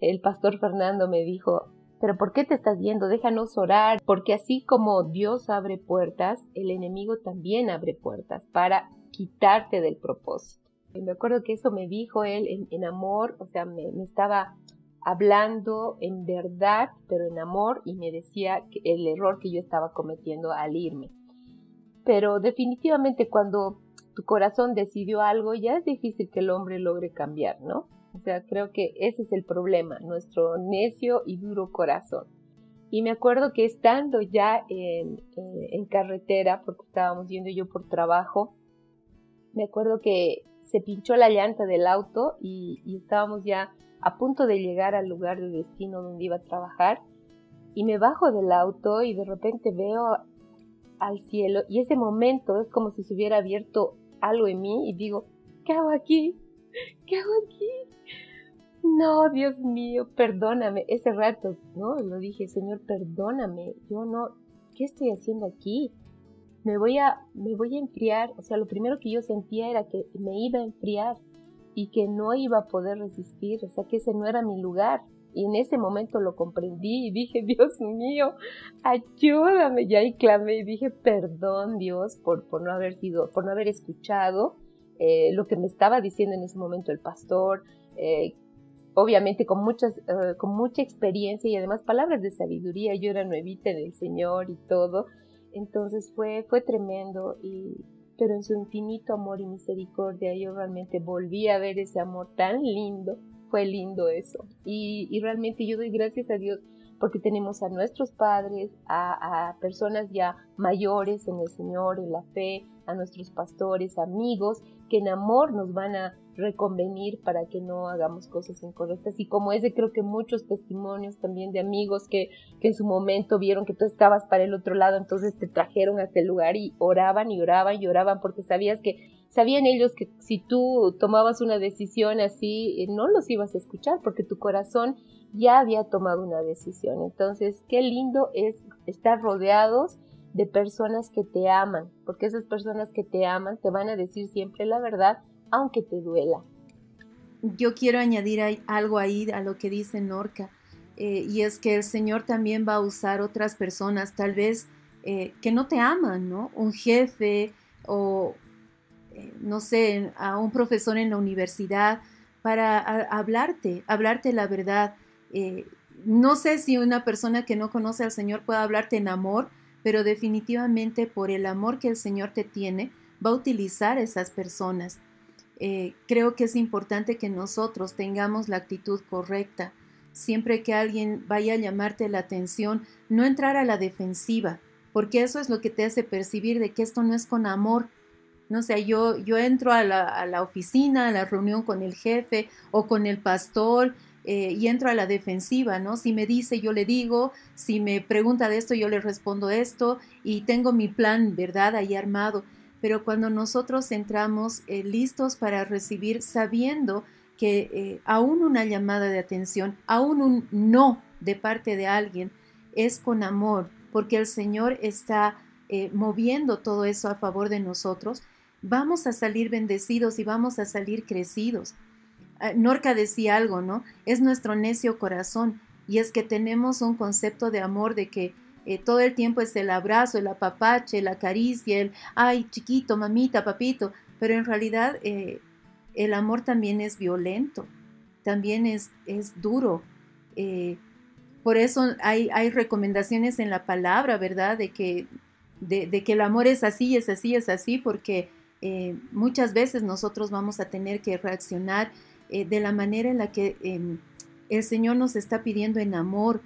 el pastor Fernando me dijo, pero ¿por qué te estás yendo? Déjanos orar, porque así como Dios abre puertas, el enemigo también abre puertas para quitarte del propósito. Y me acuerdo que eso me dijo él en, amor, o sea, me, estaba hablando en verdad, pero en amor, y me decía que el error que yo estaba cometiendo al irme. Pero definitivamente cuando tu corazón decidió algo, ya es difícil que el hombre logre cambiar, ¿no? O sea, creo que ese es el problema, nuestro necio y duro corazón. Y me acuerdo que estando ya en, carretera, porque estábamos yendo yo por trabajo, me acuerdo que se pinchó la llanta del auto y, estábamos ya a punto de llegar al lugar de destino donde iba a trabajar y me bajo del auto y de repente veo al cielo y ese momento es como si se hubiera abierto algo en mí y digo, ¿qué hago aquí? ¿Qué hago aquí? No, Dios mío, perdóname. Ese rato, ¿no? Lo dije, Señor, perdóname. Yo no, ¿qué estoy haciendo aquí? me voy a, me voy a enfriar. O sea, lo primero que yo sentía era que me iba a enfriar y que no iba a poder resistir, o sea, que ese no era mi lugar. Y en ese momento lo comprendí y dije, Dios mío, ayúdame. Y ahí clamé y dije, perdón Dios por, por no haber sido, por no haber escuchado eh, lo que me estaba diciendo en ese momento el pastor. Eh, obviamente con, muchas, eh, con mucha experiencia y además palabras de sabiduría. Yo era nuevita en el Señor y todo. Entonces fue, fue tremendo, y, pero en su infinito amor y misericordia yo realmente volví a ver ese amor tan lindo, fue lindo eso. Y, y realmente yo doy gracias a Dios porque tenemos a nuestros padres, a, personas ya mayores en el Señor, en la fe, a nuestros pastores, amigos, que en amor nos van a reconvenir para que no hagamos cosas incorrectas. Y como ese, creo que muchos testimonios también de amigos que, que en su momento vieron que tú estabas para el otro lado, entonces te trajeron a este lugar y oraban y oraban y oraban porque sabías que, sabían ellos que si tú tomabas una decisión así, eh, no los ibas a escuchar porque tu corazón ya había tomado una decisión. Entonces, qué lindo es estar rodeados de personas que te aman, porque esas personas que te aman te van a decir siempre la verdad aunque te duela. Yo quiero añadir algo ahí a lo que dice Norca, eh, y es que el Señor también va a usar otras personas, tal vez eh, que no te aman, ¿no? Un jefe o, eh, no sé, a un profesor en la universidad para hablarte, hablarte la verdad. No sé si una persona que no conoce al Señor pueda hablarte en amor, pero definitivamente por el amor que el Señor te tiene, va a utilizar esas personas. Eh, creo que es importante que nosotros tengamos la actitud correcta. Siempre que alguien vaya a llamarte la atención, no entrar a la defensiva, porque eso es lo que te hace percibir de que esto no es con amor. No sé, yo, yo entro a la, oficina, a la reunión con el jefe o con el pastor eh, y entro a la defensiva, ¿no? Si me dice, yo le digo, si me pregunta de esto, yo le respondo esto y tengo mi plan, ¿verdad? Ahí armado pero cuando nosotros entramos eh, listos para recibir, sabiendo que eh, aún una llamada de atención, aún un no de parte de alguien, es con amor, porque el Señor está moviendo todo eso a favor de nosotros, vamos a salir bendecidos y vamos a salir crecidos. Ah, Norca decía algo, ¿no? Es nuestro necio corazón y es que tenemos un concepto de amor de que eh, todo el tiempo es el abrazo, el apapache, la caricia, el, ay, chiquito, mamita, papito, pero en realidad eh, el amor también es violento, también es, es duro. Eh, por eso hay, hay, recomendaciones en la palabra, ¿verdad? De que, de, que el amor es así, es así, es así, porque muchas veces nosotros vamos a tener que reaccionar de la manera en la que em, el Señor nos está pidiendo en amor,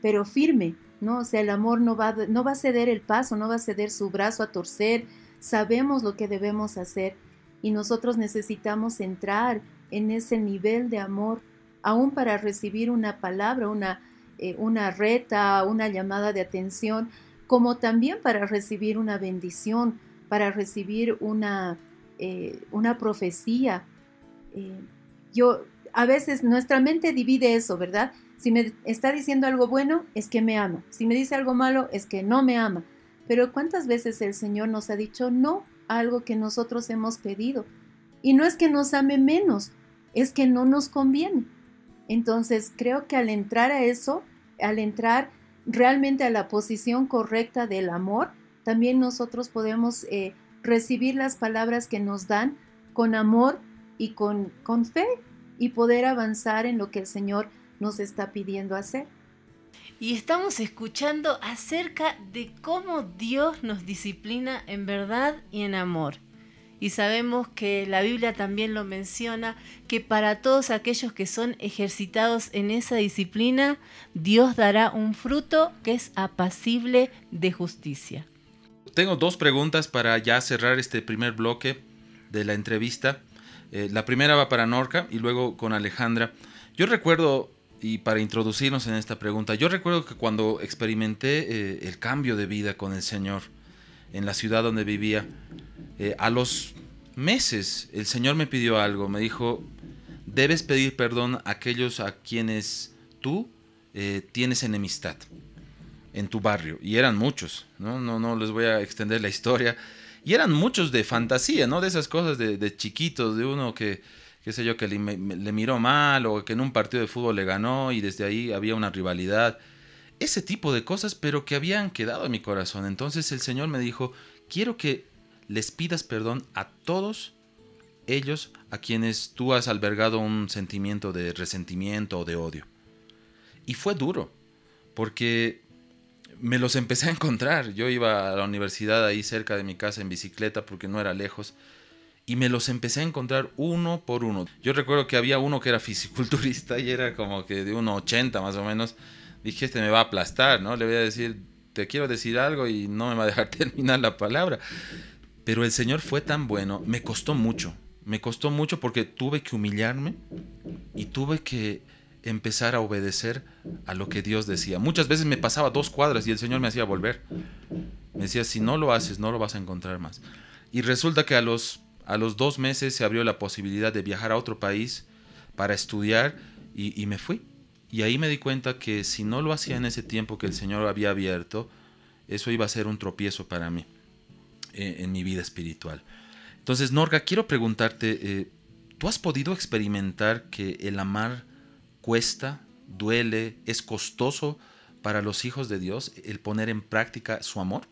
pero firme, ¿no? O sea, el amor no va, no va a ceder el paso, no va a ceder su brazo a torcer, sabemos lo que debemos hacer y nosotros necesitamos entrar en ese nivel de amor, aún para recibir una palabra, una, eh, una reta, una llamada de atención, como también para recibir una bendición, para recibir una, eh, una profecía. Eh, yo a veces nuestra mente divide eso, ¿verdad? Si me está diciendo algo bueno, es que me ama. Si me dice algo malo, es que no me ama. Pero ¿cuántas veces el Señor nos ha dicho no a algo que nosotros hemos pedido? Y no es que nos ame menos, es que no nos conviene. Entonces creo que al entrar a eso, al entrar realmente a la posición correcta del amor, también nosotros podemos eh, recibir las palabras que nos dan con amor y con, con fe y poder avanzar en lo que el Señor nos está pidiendo hacer. Y estamos escuchando acerca de cómo Dios nos disciplina en verdad y en amor. Y sabemos que la Biblia también lo menciona, que para todos aquellos que son ejercitados en esa disciplina, Dios dará un fruto que es apacible de justicia. Tengo dos preguntas para ya cerrar este primer bloque de la entrevista. Eh, la primera va para Norca y luego con Alejandra. Yo recuerdo y para introducirnos en esta pregunta, yo recuerdo que cuando experimenté eh, el cambio de vida con el Señor en la ciudad donde vivía, eh, a los meses el Señor me pidió algo, me dijo, debes pedir perdón a aquellos a quienes tú tienes enemistad en tu barrio. Y eran muchos, ¿no? No, no les voy a extender la historia. Y eran muchos de fantasía, ¿no? De esas cosas de, de chiquitos, de uno que qué sé yo, que le, miró mal o que en un partido de fútbol le ganó y desde ahí había una rivalidad. Ese tipo de cosas, pero que habían quedado en mi corazón. Entonces el Señor me dijo, quiero que les pidas perdón a todos ellos a quienes tú has albergado un sentimiento de resentimiento o de odio. Y fue duro, porque me los empecé a encontrar. Yo iba a la universidad ahí cerca de mi casa en bicicleta porque no era lejos y me los empecé a encontrar uno por uno. Yo recuerdo que había uno que era fisiculturista y era como que de 1,80 más o menos. Dije, este me va a aplastar, ¿no? Le voy a decir, te quiero decir algo y no me va a dejar terminar la palabra. Pero el Señor fue tan bueno, me costó mucho. Me costó mucho porque tuve que humillarme y tuve que empezar a obedecer a lo que Dios decía. Muchas veces me pasaba dos cuadras y el Señor me hacía volver. Me decía, si no lo haces, no lo vas a encontrar más. Y resulta que a los a los dos meses se abrió la posibilidad de viajar a otro país para estudiar y, me fui. Y ahí me di cuenta que si no lo hacía en ese tiempo que el Señor había abierto, eso iba a ser un tropiezo para mí eh, en mi vida espiritual. Entonces, Norga, quiero preguntarte, eh, ¿tú has podido experimentar que el amar cuesta, duele, es costoso para los hijos de Dios, el poner en práctica su amor?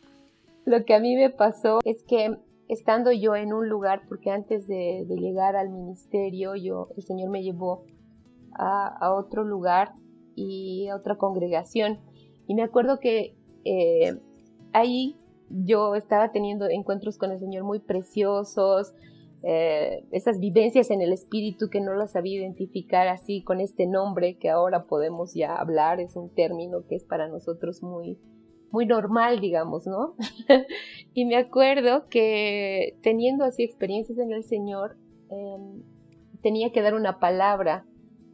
Lo que a mí me pasó es que estando yo en un lugar, porque antes de, llegar al ministerio, yo, el Señor me llevó a, otro lugar y a otra congregación. Y me acuerdo que eh, ahí yo estaba teniendo encuentros con el Señor muy preciosos, eh, esas vivencias en el espíritu que no las sabía identificar así con este nombre que ahora podemos ya hablar, es un término que es para nosotros muy, muy normal, digamos, ¿no? y me acuerdo que teniendo así experiencias en el Señor, em, tenía que dar una palabra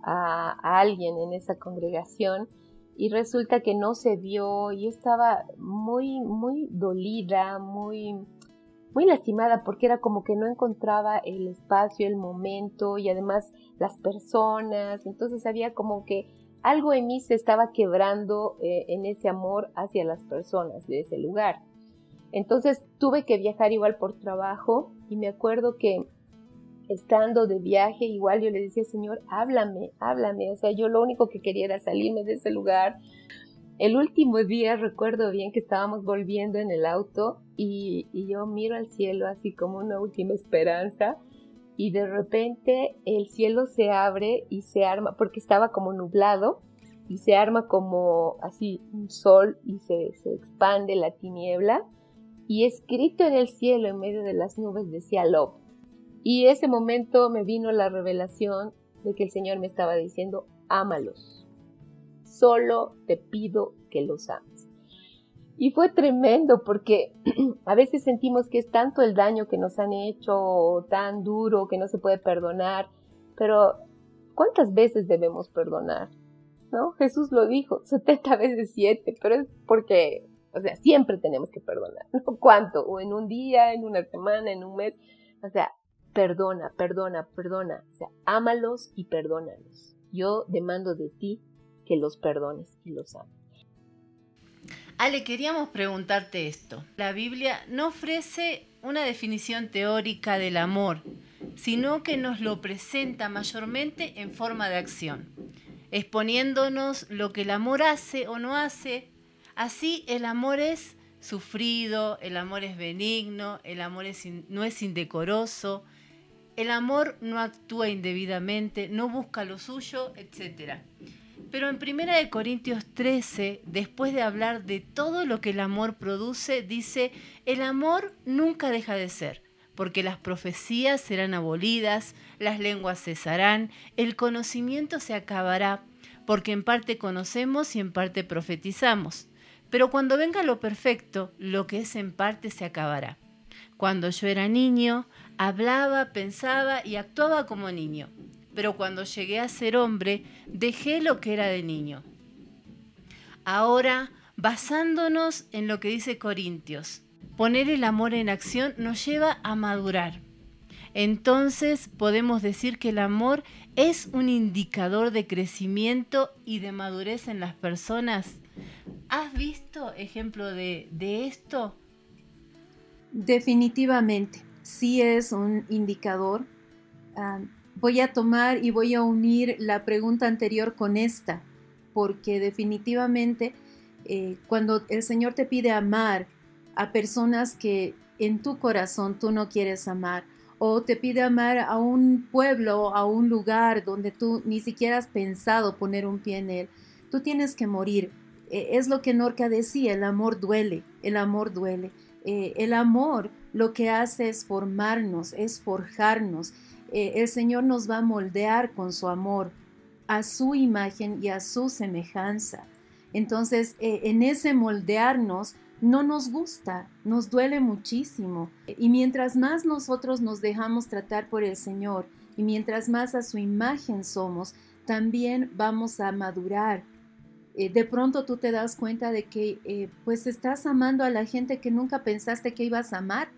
a, alguien en esa congregación y resulta que no se vio y estaba muy, muy dolida, muy, muy lastimada porque era como que no encontraba el espacio, el momento y además las personas, entonces había como que algo en mí se estaba quebrando eh, en ese amor hacia las personas de ese lugar. Entonces tuve que viajar igual por trabajo y me acuerdo que estando de viaje igual yo le decía, Señor, háblame, háblame. O sea, yo lo único que quería era salirme de ese lugar. El último día recuerdo bien que estábamos volviendo en el auto y, yo miro al cielo así como una última esperanza y de repente el cielo se abre y se arma, porque estaba como nublado, y se arma como así un sol y se, se expande la tiniebla, y escrito en el cielo en medio de las nubes decía Love. Y ese momento me vino la revelación de que el Señor me estaba diciendo, ámalos, solo te pido que los ames. Y fue tremendo porque a veces sentimos que es tanto el daño que nos han hecho, tan duro, que no se puede perdonar, pero ¿cuántas veces debemos perdonar? ¿No? Jesús lo dijo, 70 veces 7, pero es porque, o sea, siempre tenemos que perdonar, ¿no? ¿Cuánto? O en un día, en una semana, en un mes, o sea, perdona, perdona, perdona. O sea, ámalos y perdónalos. Yo demando de ti que los perdones y los ames. Ale, queríamos preguntarte esto. La Biblia no ofrece una definición teórica del amor, sino que nos lo presenta mayormente en forma de acción, exponiéndonos lo que el amor hace o no hace. Así el amor es sufrido, el amor es benigno, el amor no es indecoroso, el amor no actúa indebidamente, no busca lo suyo, etc. Pero en 1 Corintios 13, después de hablar de todo lo que el amor produce, dice, el amor nunca deja de ser, porque las profecías serán abolidas, las lenguas cesarán, el conocimiento se acabará, porque en parte conocemos y en parte profetizamos. Pero cuando venga lo perfecto, lo que es en parte se acabará. Cuando yo era niño, hablaba, pensaba y actuaba como niño pero cuando llegué a ser hombre dejé lo que era de niño. Ahora, basándonos en lo que dice Corintios, poner el amor en acción nos lleva a madurar. Entonces podemos decir que el amor es un indicador de crecimiento y de madurez en las personas. ¿Has visto ejemplo de, de esto? Definitivamente, sí es un indicador. Ah, voy a tomar y voy a unir la pregunta anterior con esta, porque definitivamente eh, cuando el Señor te pide amar a personas que en tu corazón tú no quieres amar, o te pide amar a un pueblo, a un lugar donde tú ni siquiera has pensado poner un pie en él, tú tienes que morir. Eh, es lo que Norca decía, el amor duele, el amor duele. Eh, el amor lo que hace es formarnos, es forjarnos, eh, el Señor nos va a moldear con su amor a su imagen y a su semejanza. Entonces, eh, en ese moldearnos no nos gusta, nos duele muchísimo. Y mientras más nosotros nos dejamos tratar por el Señor y mientras más a su imagen somos, también vamos a madurar. Eh, de pronto tú te das cuenta de que pues estás amando a la gente que nunca pensaste que ibas a amar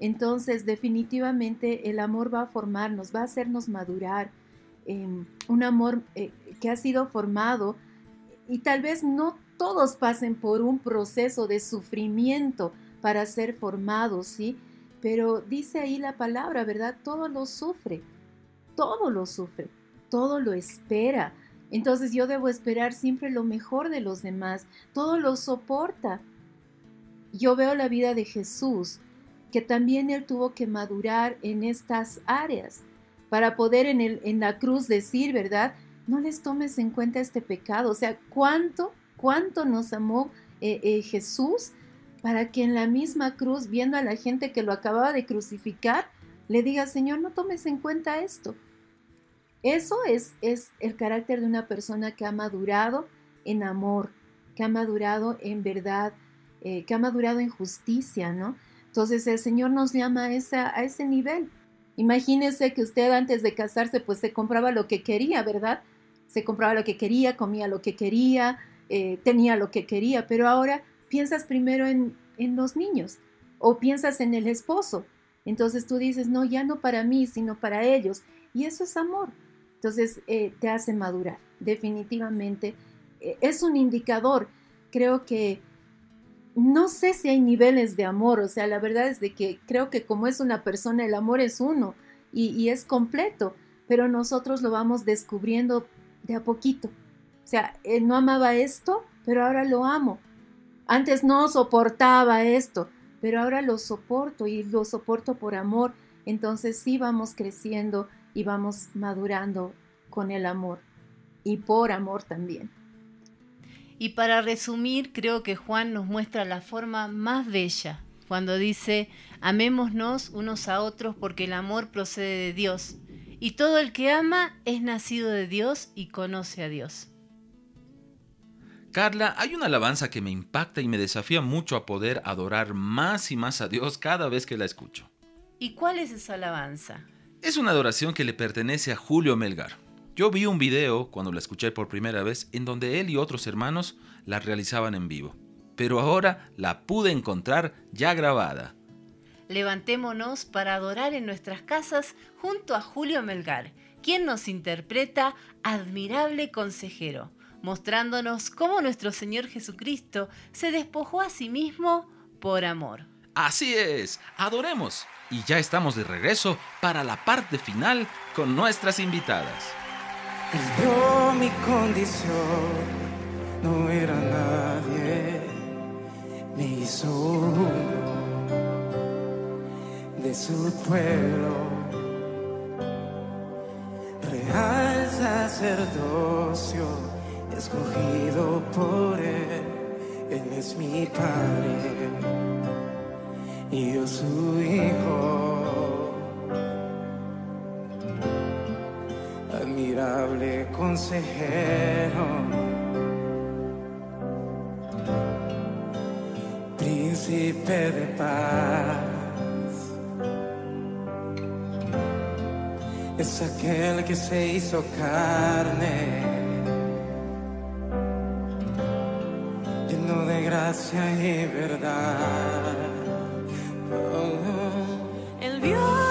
entonces, definitivamente el amor va a formarnos, va a hacernos madurar. un amor eh, que ha sido formado y tal vez no todos pasen por un proceso de sufrimiento para ser formados, ¿sí? Pero dice ahí la palabra, ¿verdad? Todo lo sufre, todo lo sufre, todo lo espera. Entonces yo debo esperar siempre lo mejor de los demás, todo lo soporta. Yo veo la vida de Jesús que también Él tuvo que madurar en estas áreas para poder en, el, en la cruz decir, ¿verdad? No les tomes en cuenta este pecado. O sea, ¿cuánto, cuánto nos amó eh, eh, Jesús para que en la misma cruz, viendo a la gente que lo acababa de crucificar, le diga, Señor, no tomes en cuenta esto. Eso es, es el carácter de una persona que ha madurado en amor, que ha madurado en verdad, eh, que ha madurado en justicia, ¿no? Entonces el Señor nos llama a, ese nivel. Imagínese que usted antes de casarse pues se compraba lo que quería, ¿verdad? Se compraba lo que quería, comía lo que quería, eh, tenía lo que quería, pero ahora piensas primero en, los niños o piensas en el esposo. Entonces tú dices, no, ya no para mí, sino para ellos. Y eso es amor. Entonces eh, te hace madurar, definitivamente. Eh, es un indicador. Creo que no sé si hay niveles de amor, o sea, la verdad es de que creo que como es una persona, el amor es uno y, es completo, pero nosotros lo vamos descubriendo de a poquito. O sea, él no amaba esto, pero ahora lo amo. Antes no soportaba esto, pero ahora lo soporto y lo soporto por amor. Entonces sí vamos creciendo y vamos madurando con el amor y por amor también. Y para resumir, creo que Juan nos muestra la forma más bella cuando dice, amémonos unos a otros porque el amor procede de Dios. Y todo el que ama es nacido de Dios y conoce a Dios. Carla, hay una alabanza que me impacta y me desafía mucho a poder adorar más y más a Dios cada vez que la escucho. ¿Y cuál es esa alabanza? Es una adoración que le pertenece a Julio Melgar. Yo vi un video cuando la escuché por primera vez en donde él y otros hermanos la realizaban en vivo, pero ahora la pude encontrar ya grabada. levantémonos para adorar en nuestras casas junto a Julio Melgar, quien nos interpreta Admirable Consejero, mostrándonos cómo nuestro Señor Jesucristo se despojó a sí mismo por amor. Así es, adoremos. Y ya estamos de regreso para la parte final con nuestras invitadas. Él vio mi condición, no era nadie, me hizo uno de su pueblo, real sacerdocio, escogido por él, él es mi padre y yo su hijo. Admirable consejero, príncipe de paz, es aquel que se hizo carne. lleno de gracia y verdad. Él vio mi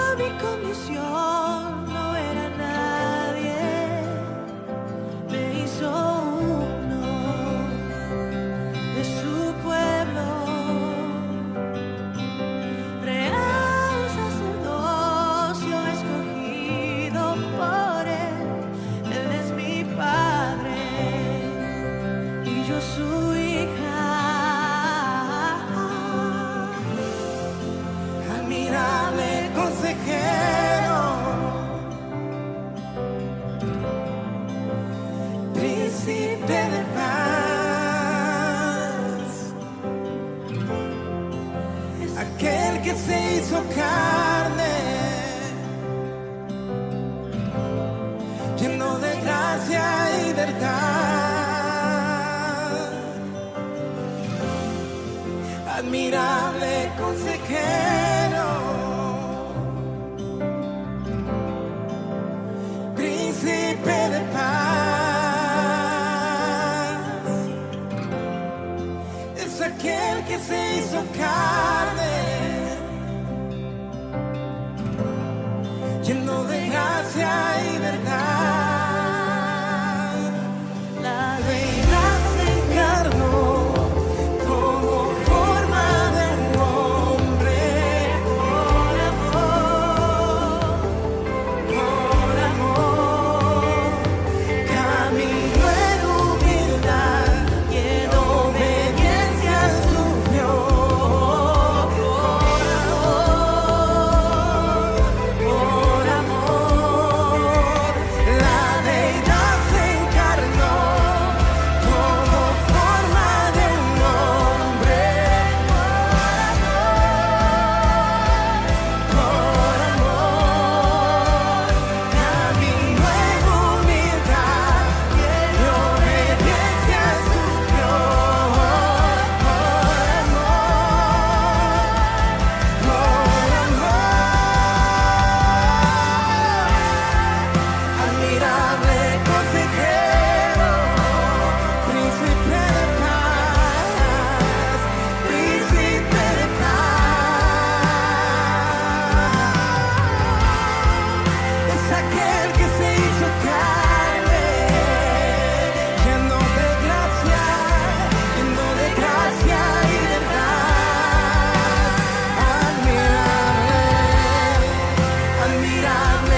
admirable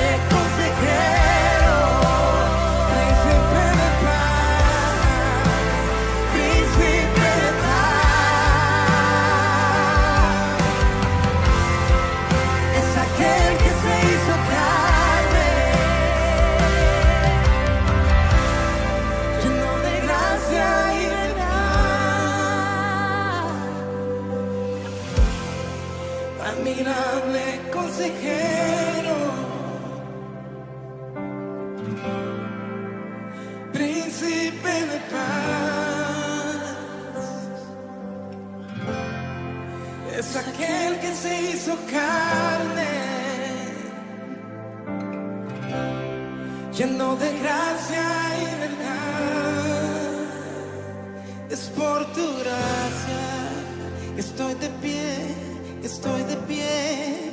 estoy de pie estoy de pie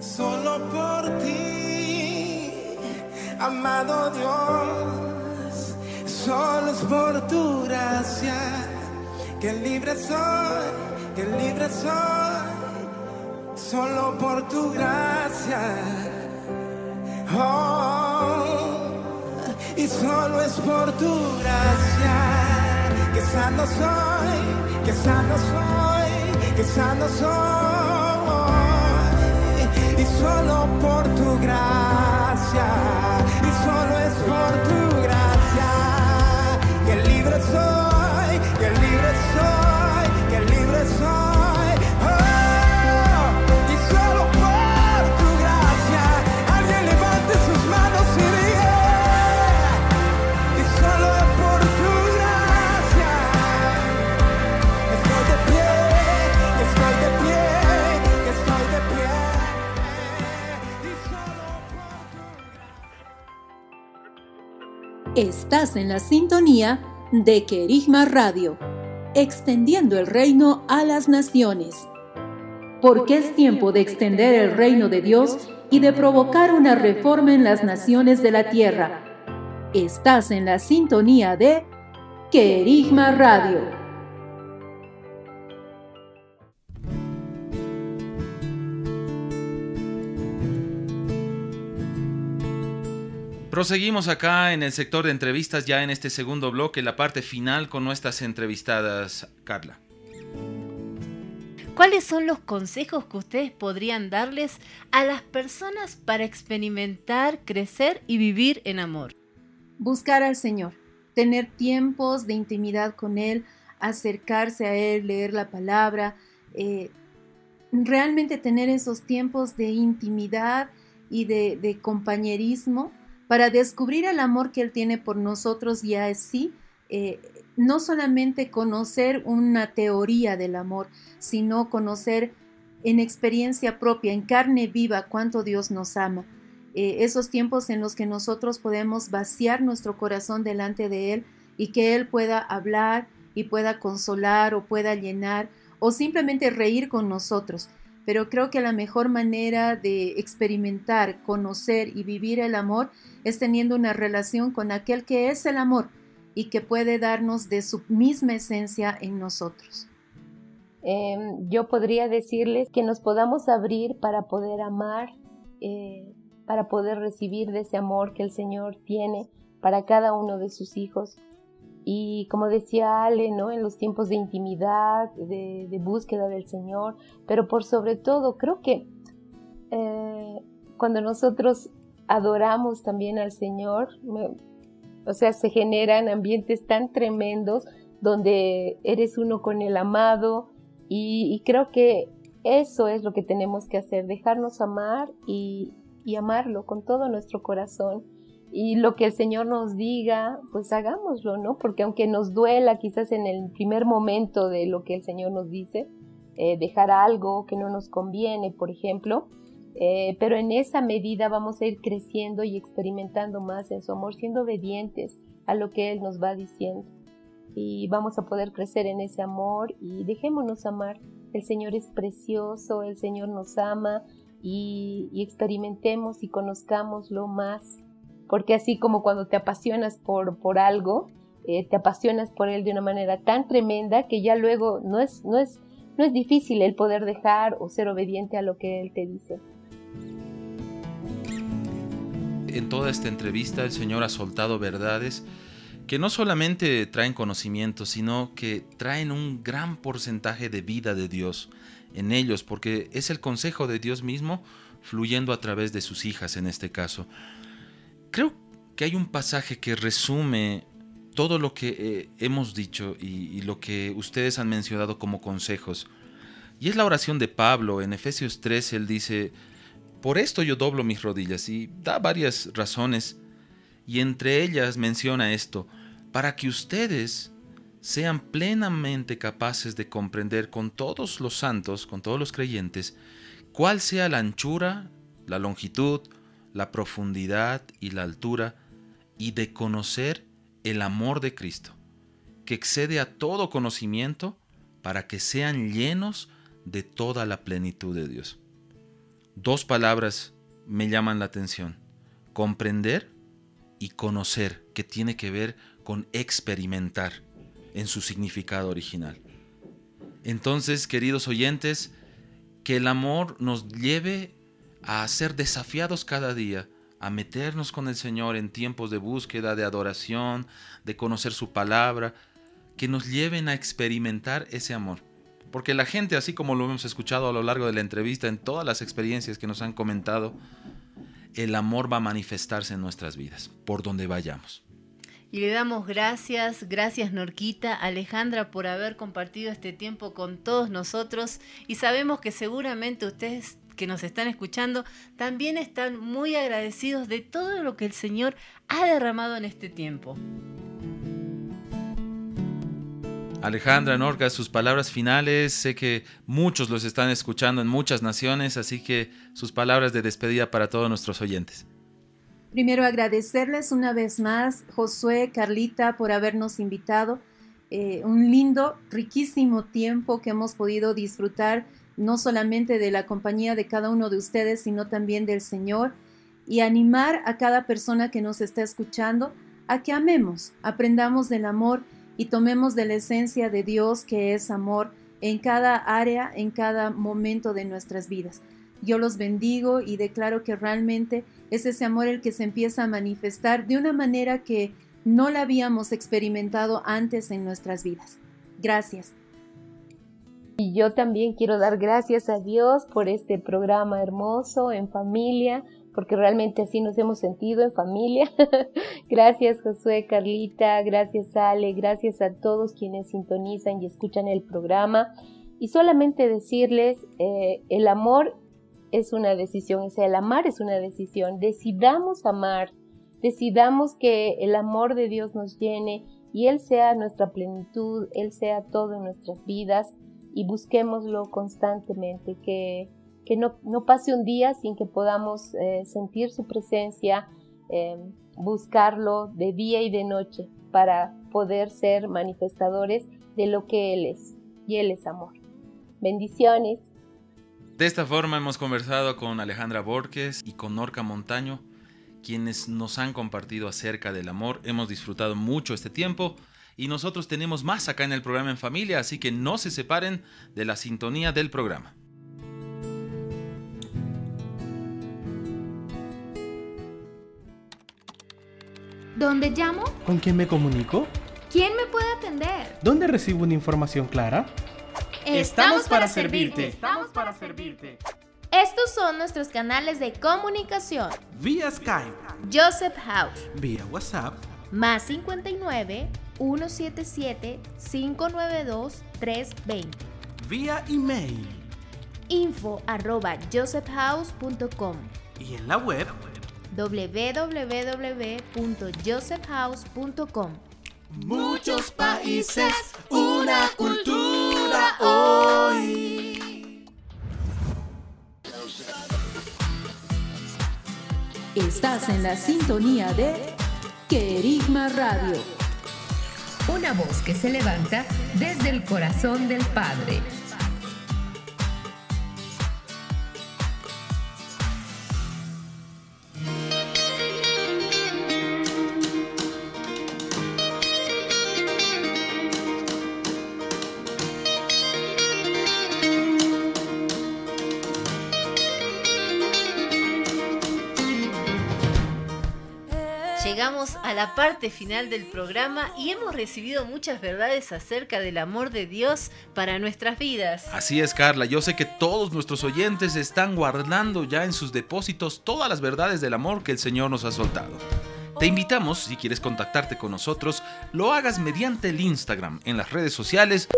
solo por ti, amado Dios, solo es por tu gracia. Que libre soy, que libre soy, solo por tu gracia. Oh, y solo es por tu gracia. Que sano soy, que sano soy, que sano soy. Y solo por tu gracia, y solo es por tu gracia que libre soy, que libre soy, que libre soy. Estás en la sintonía de Querigma Radio, extendiendo el reino a las naciones. Porque es tiempo de extender el reino de Dios y de provocar una reforma en las naciones de la tierra. Estás en la sintonía de Querigma Radio. Proseguimos acá en el sector de entrevistas, ya en este segundo bloque, la parte final con nuestras entrevistadas, Carla. ¿Cuáles son los consejos que ustedes podrían darles a las personas para experimentar, crecer y vivir en amor? Buscar al Señor, tener tiempos de intimidad con Él, acercarse a Él, leer la palabra, eh, realmente tener esos tiempos de intimidad y de, de compañerismo para descubrir el amor que Él tiene por nosotros y así eh, no solamente conocer una teoría del amor, sino conocer en experiencia propia, en carne viva, cuánto Dios nos ama. Eh, esos tiempos en los que nosotros podemos vaciar nuestro corazón delante de Él y que Él pueda hablar y pueda consolar o pueda llenar o simplemente reír con nosotros. Pero creo que la mejor manera de experimentar, conocer y vivir el amor es teniendo una relación con aquel que es el amor y que puede darnos de su misma esencia en nosotros. Eh, yo podría decirles que nos podamos abrir para poder amar, eh, para poder recibir de ese amor que el Señor tiene para cada uno de sus hijos. Y como decía Ale, ¿no? En los tiempos de intimidad, de, búsqueda del Señor, pero por sobre todo, creo que eh, cuando nosotros adoramos también al Señor, o sea, se generan ambientes tan tremendos donde eres uno con el amado y, creo que eso es lo que tenemos que hacer, dejarnos amar y amarlo con todo nuestro corazón y lo que el Señor nos diga, pues hagámoslo, ¿no? Porque aunque nos duela quizás en el primer momento de lo que el Señor nos dice, eh, dejar algo que no nos conviene, por ejemplo, eh, pero en esa medida vamos a ir creciendo y experimentando más en su amor, siendo obedientes a lo que Él nos va diciendo. Y vamos a poder crecer en ese amor y dejémonos amar. El Señor es precioso, el Señor nos ama y, y experimentemos y conozcámoslo más porque así como cuando te apasionas por, por algo, eh, te apasionas por él de una manera tan tremenda que ya luego no es, no, es, no es difícil el poder dejar o ser obediente a lo que él te dice. En toda esta entrevista el Señor ha soltado verdades que no solamente traen conocimiento, sino que traen un gran porcentaje de vida de Dios en ellos, porque es el consejo de Dios mismo fluyendo a través de sus hijas en este caso. Creo que hay un pasaje que resume todo lo que eh, hemos dicho y, lo que ustedes han mencionado como consejos. Y es la oración de Pablo. En Efesios 3 él dice, por esto yo doblo mis rodillas y da varias razones. Y entre ellas menciona esto, para que ustedes sean plenamente capaces de comprender con todos los santos, con todos los creyentes, cuál sea la anchura, la longitud, la profundidad y la altura, y de conocer el amor de Cristo, que excede a todo conocimiento, para que sean llenos de toda la plenitud de Dios. Dos palabras me llaman la atención. Comprender y conocer, que tiene que ver con experimentar en su significado original. Entonces, queridos oyentes, que el amor nos lleve a ser desafiados cada día, a meternos con el Señor en tiempos de búsqueda, de adoración, de conocer su palabra, que nos lleven a experimentar ese amor. Porque la gente, así como lo hemos escuchado a lo largo de la entrevista, en todas las experiencias que nos han comentado, el amor va a manifestarse en nuestras vidas, por donde vayamos. Y le damos gracias, gracias Norquita, Alejandra por haber compartido este tiempo con todos nosotros y sabemos que seguramente ustedes que nos están escuchando también están muy agradecidos de todo lo que el Señor ha derramado en este tiempo. Alejandra Norca, sus palabras finales, sé que muchos los están escuchando en muchas naciones, así que sus palabras de despedida para todos nuestros oyentes. Primero agradecerles una vez más, Josué, Carlita, por habernos invitado. Eh, un lindo, riquísimo tiempo que hemos podido disfrutar, no solamente de la compañía de cada uno de ustedes, sino también del Señor, y animar a cada persona que nos está escuchando a que amemos, aprendamos del amor y tomemos de la esencia de Dios que es amor en cada área, en cada momento de nuestras vidas. Yo los bendigo y declaro que realmente es ese amor el que se empieza a manifestar de una manera que no la habíamos experimentado antes en nuestras vidas. Gracias. Y yo también quiero dar gracias a Dios por este programa hermoso en familia, porque realmente así nos hemos sentido en familia. gracias Josué, Carlita, gracias Ale, gracias a todos quienes sintonizan y escuchan el programa. Y solamente decirles, eh, el amor es una decisión, o sea, el amar es una decisión. Decidamos amar, decidamos que el amor de Dios nos llene y Él sea nuestra plenitud, Él sea todo en nuestras vidas y busquémoslo constantemente, que, que no, no pase un día sin que podamos eh, sentir su presencia, eh, buscarlo de día y de noche para poder ser manifestadores de lo que Él es. Y Él es amor. Bendiciones. De esta forma hemos conversado con Alejandra Borges y con Norca Montaño, quienes nos han compartido acerca del amor. Hemos disfrutado mucho este tiempo y nosotros tenemos más acá en el programa en familia, así que no se separen de la sintonía del programa. ¿Dónde llamo? ¿Con quién me comunico? ¿Quién me puede atender? ¿Dónde recibo una información clara? Estamos para servirte. Estamos para servirte. Estos son nuestros canales de comunicación. Vía Skype, Joseph House, vía WhatsApp, más 59 177 592 320. vía email Info arroba josephhouse.com y en la web www.josephhouse.com. Muchos países, una cultura hoy. Estás en la sintonía de Querigma Radio. Una voz que se levanta desde el corazón del Padre. La parte final del programa y hemos recibido muchas verdades acerca del amor de Dios para nuestras vidas. Así es, Carla. Yo sé que todos nuestros oyentes están guardando ya en sus depósitos todas las verdades del amor que el Señor nos ha soltado. Te invitamos, si quieres contactarte con nosotros, lo hagas mediante el Instagram, en las redes sociales.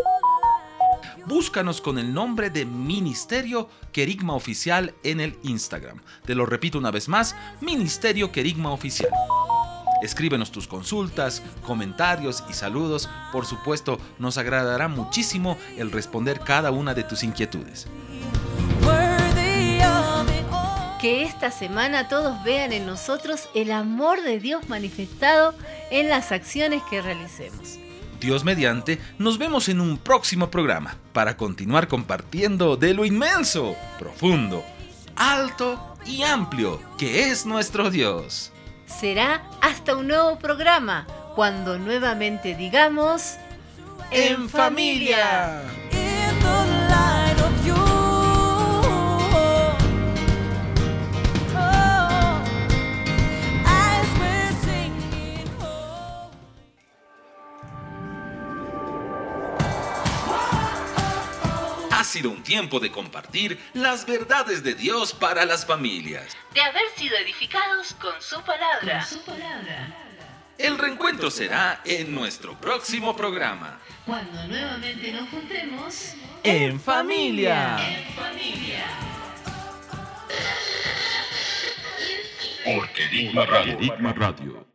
Búscanos con el nombre de Ministerio Querigma Oficial en el Instagram. Te lo repito una vez más, Ministerio Querigma Oficial. Escríbenos tus consultas, comentarios y saludos. Por supuesto, nos agradará muchísimo el responder cada una de tus inquietudes. Que esta semana todos vean en nosotros el amor de Dios manifestado en las acciones que realicemos. Dios mediante, nos vemos en un próximo programa para continuar compartiendo de lo inmenso, profundo, alto y amplio que es nuestro Dios. Será hasta un nuevo programa cuando nuevamente digamos En familia. Sido un tiempo de compartir las verdades de Dios para las familias. De haber sido edificados con su palabra. El reencuentro será en nuestro próximo programa. cuando nuevamente nos juntemos En familia. Porque Enigma Radio. Enigma Radio.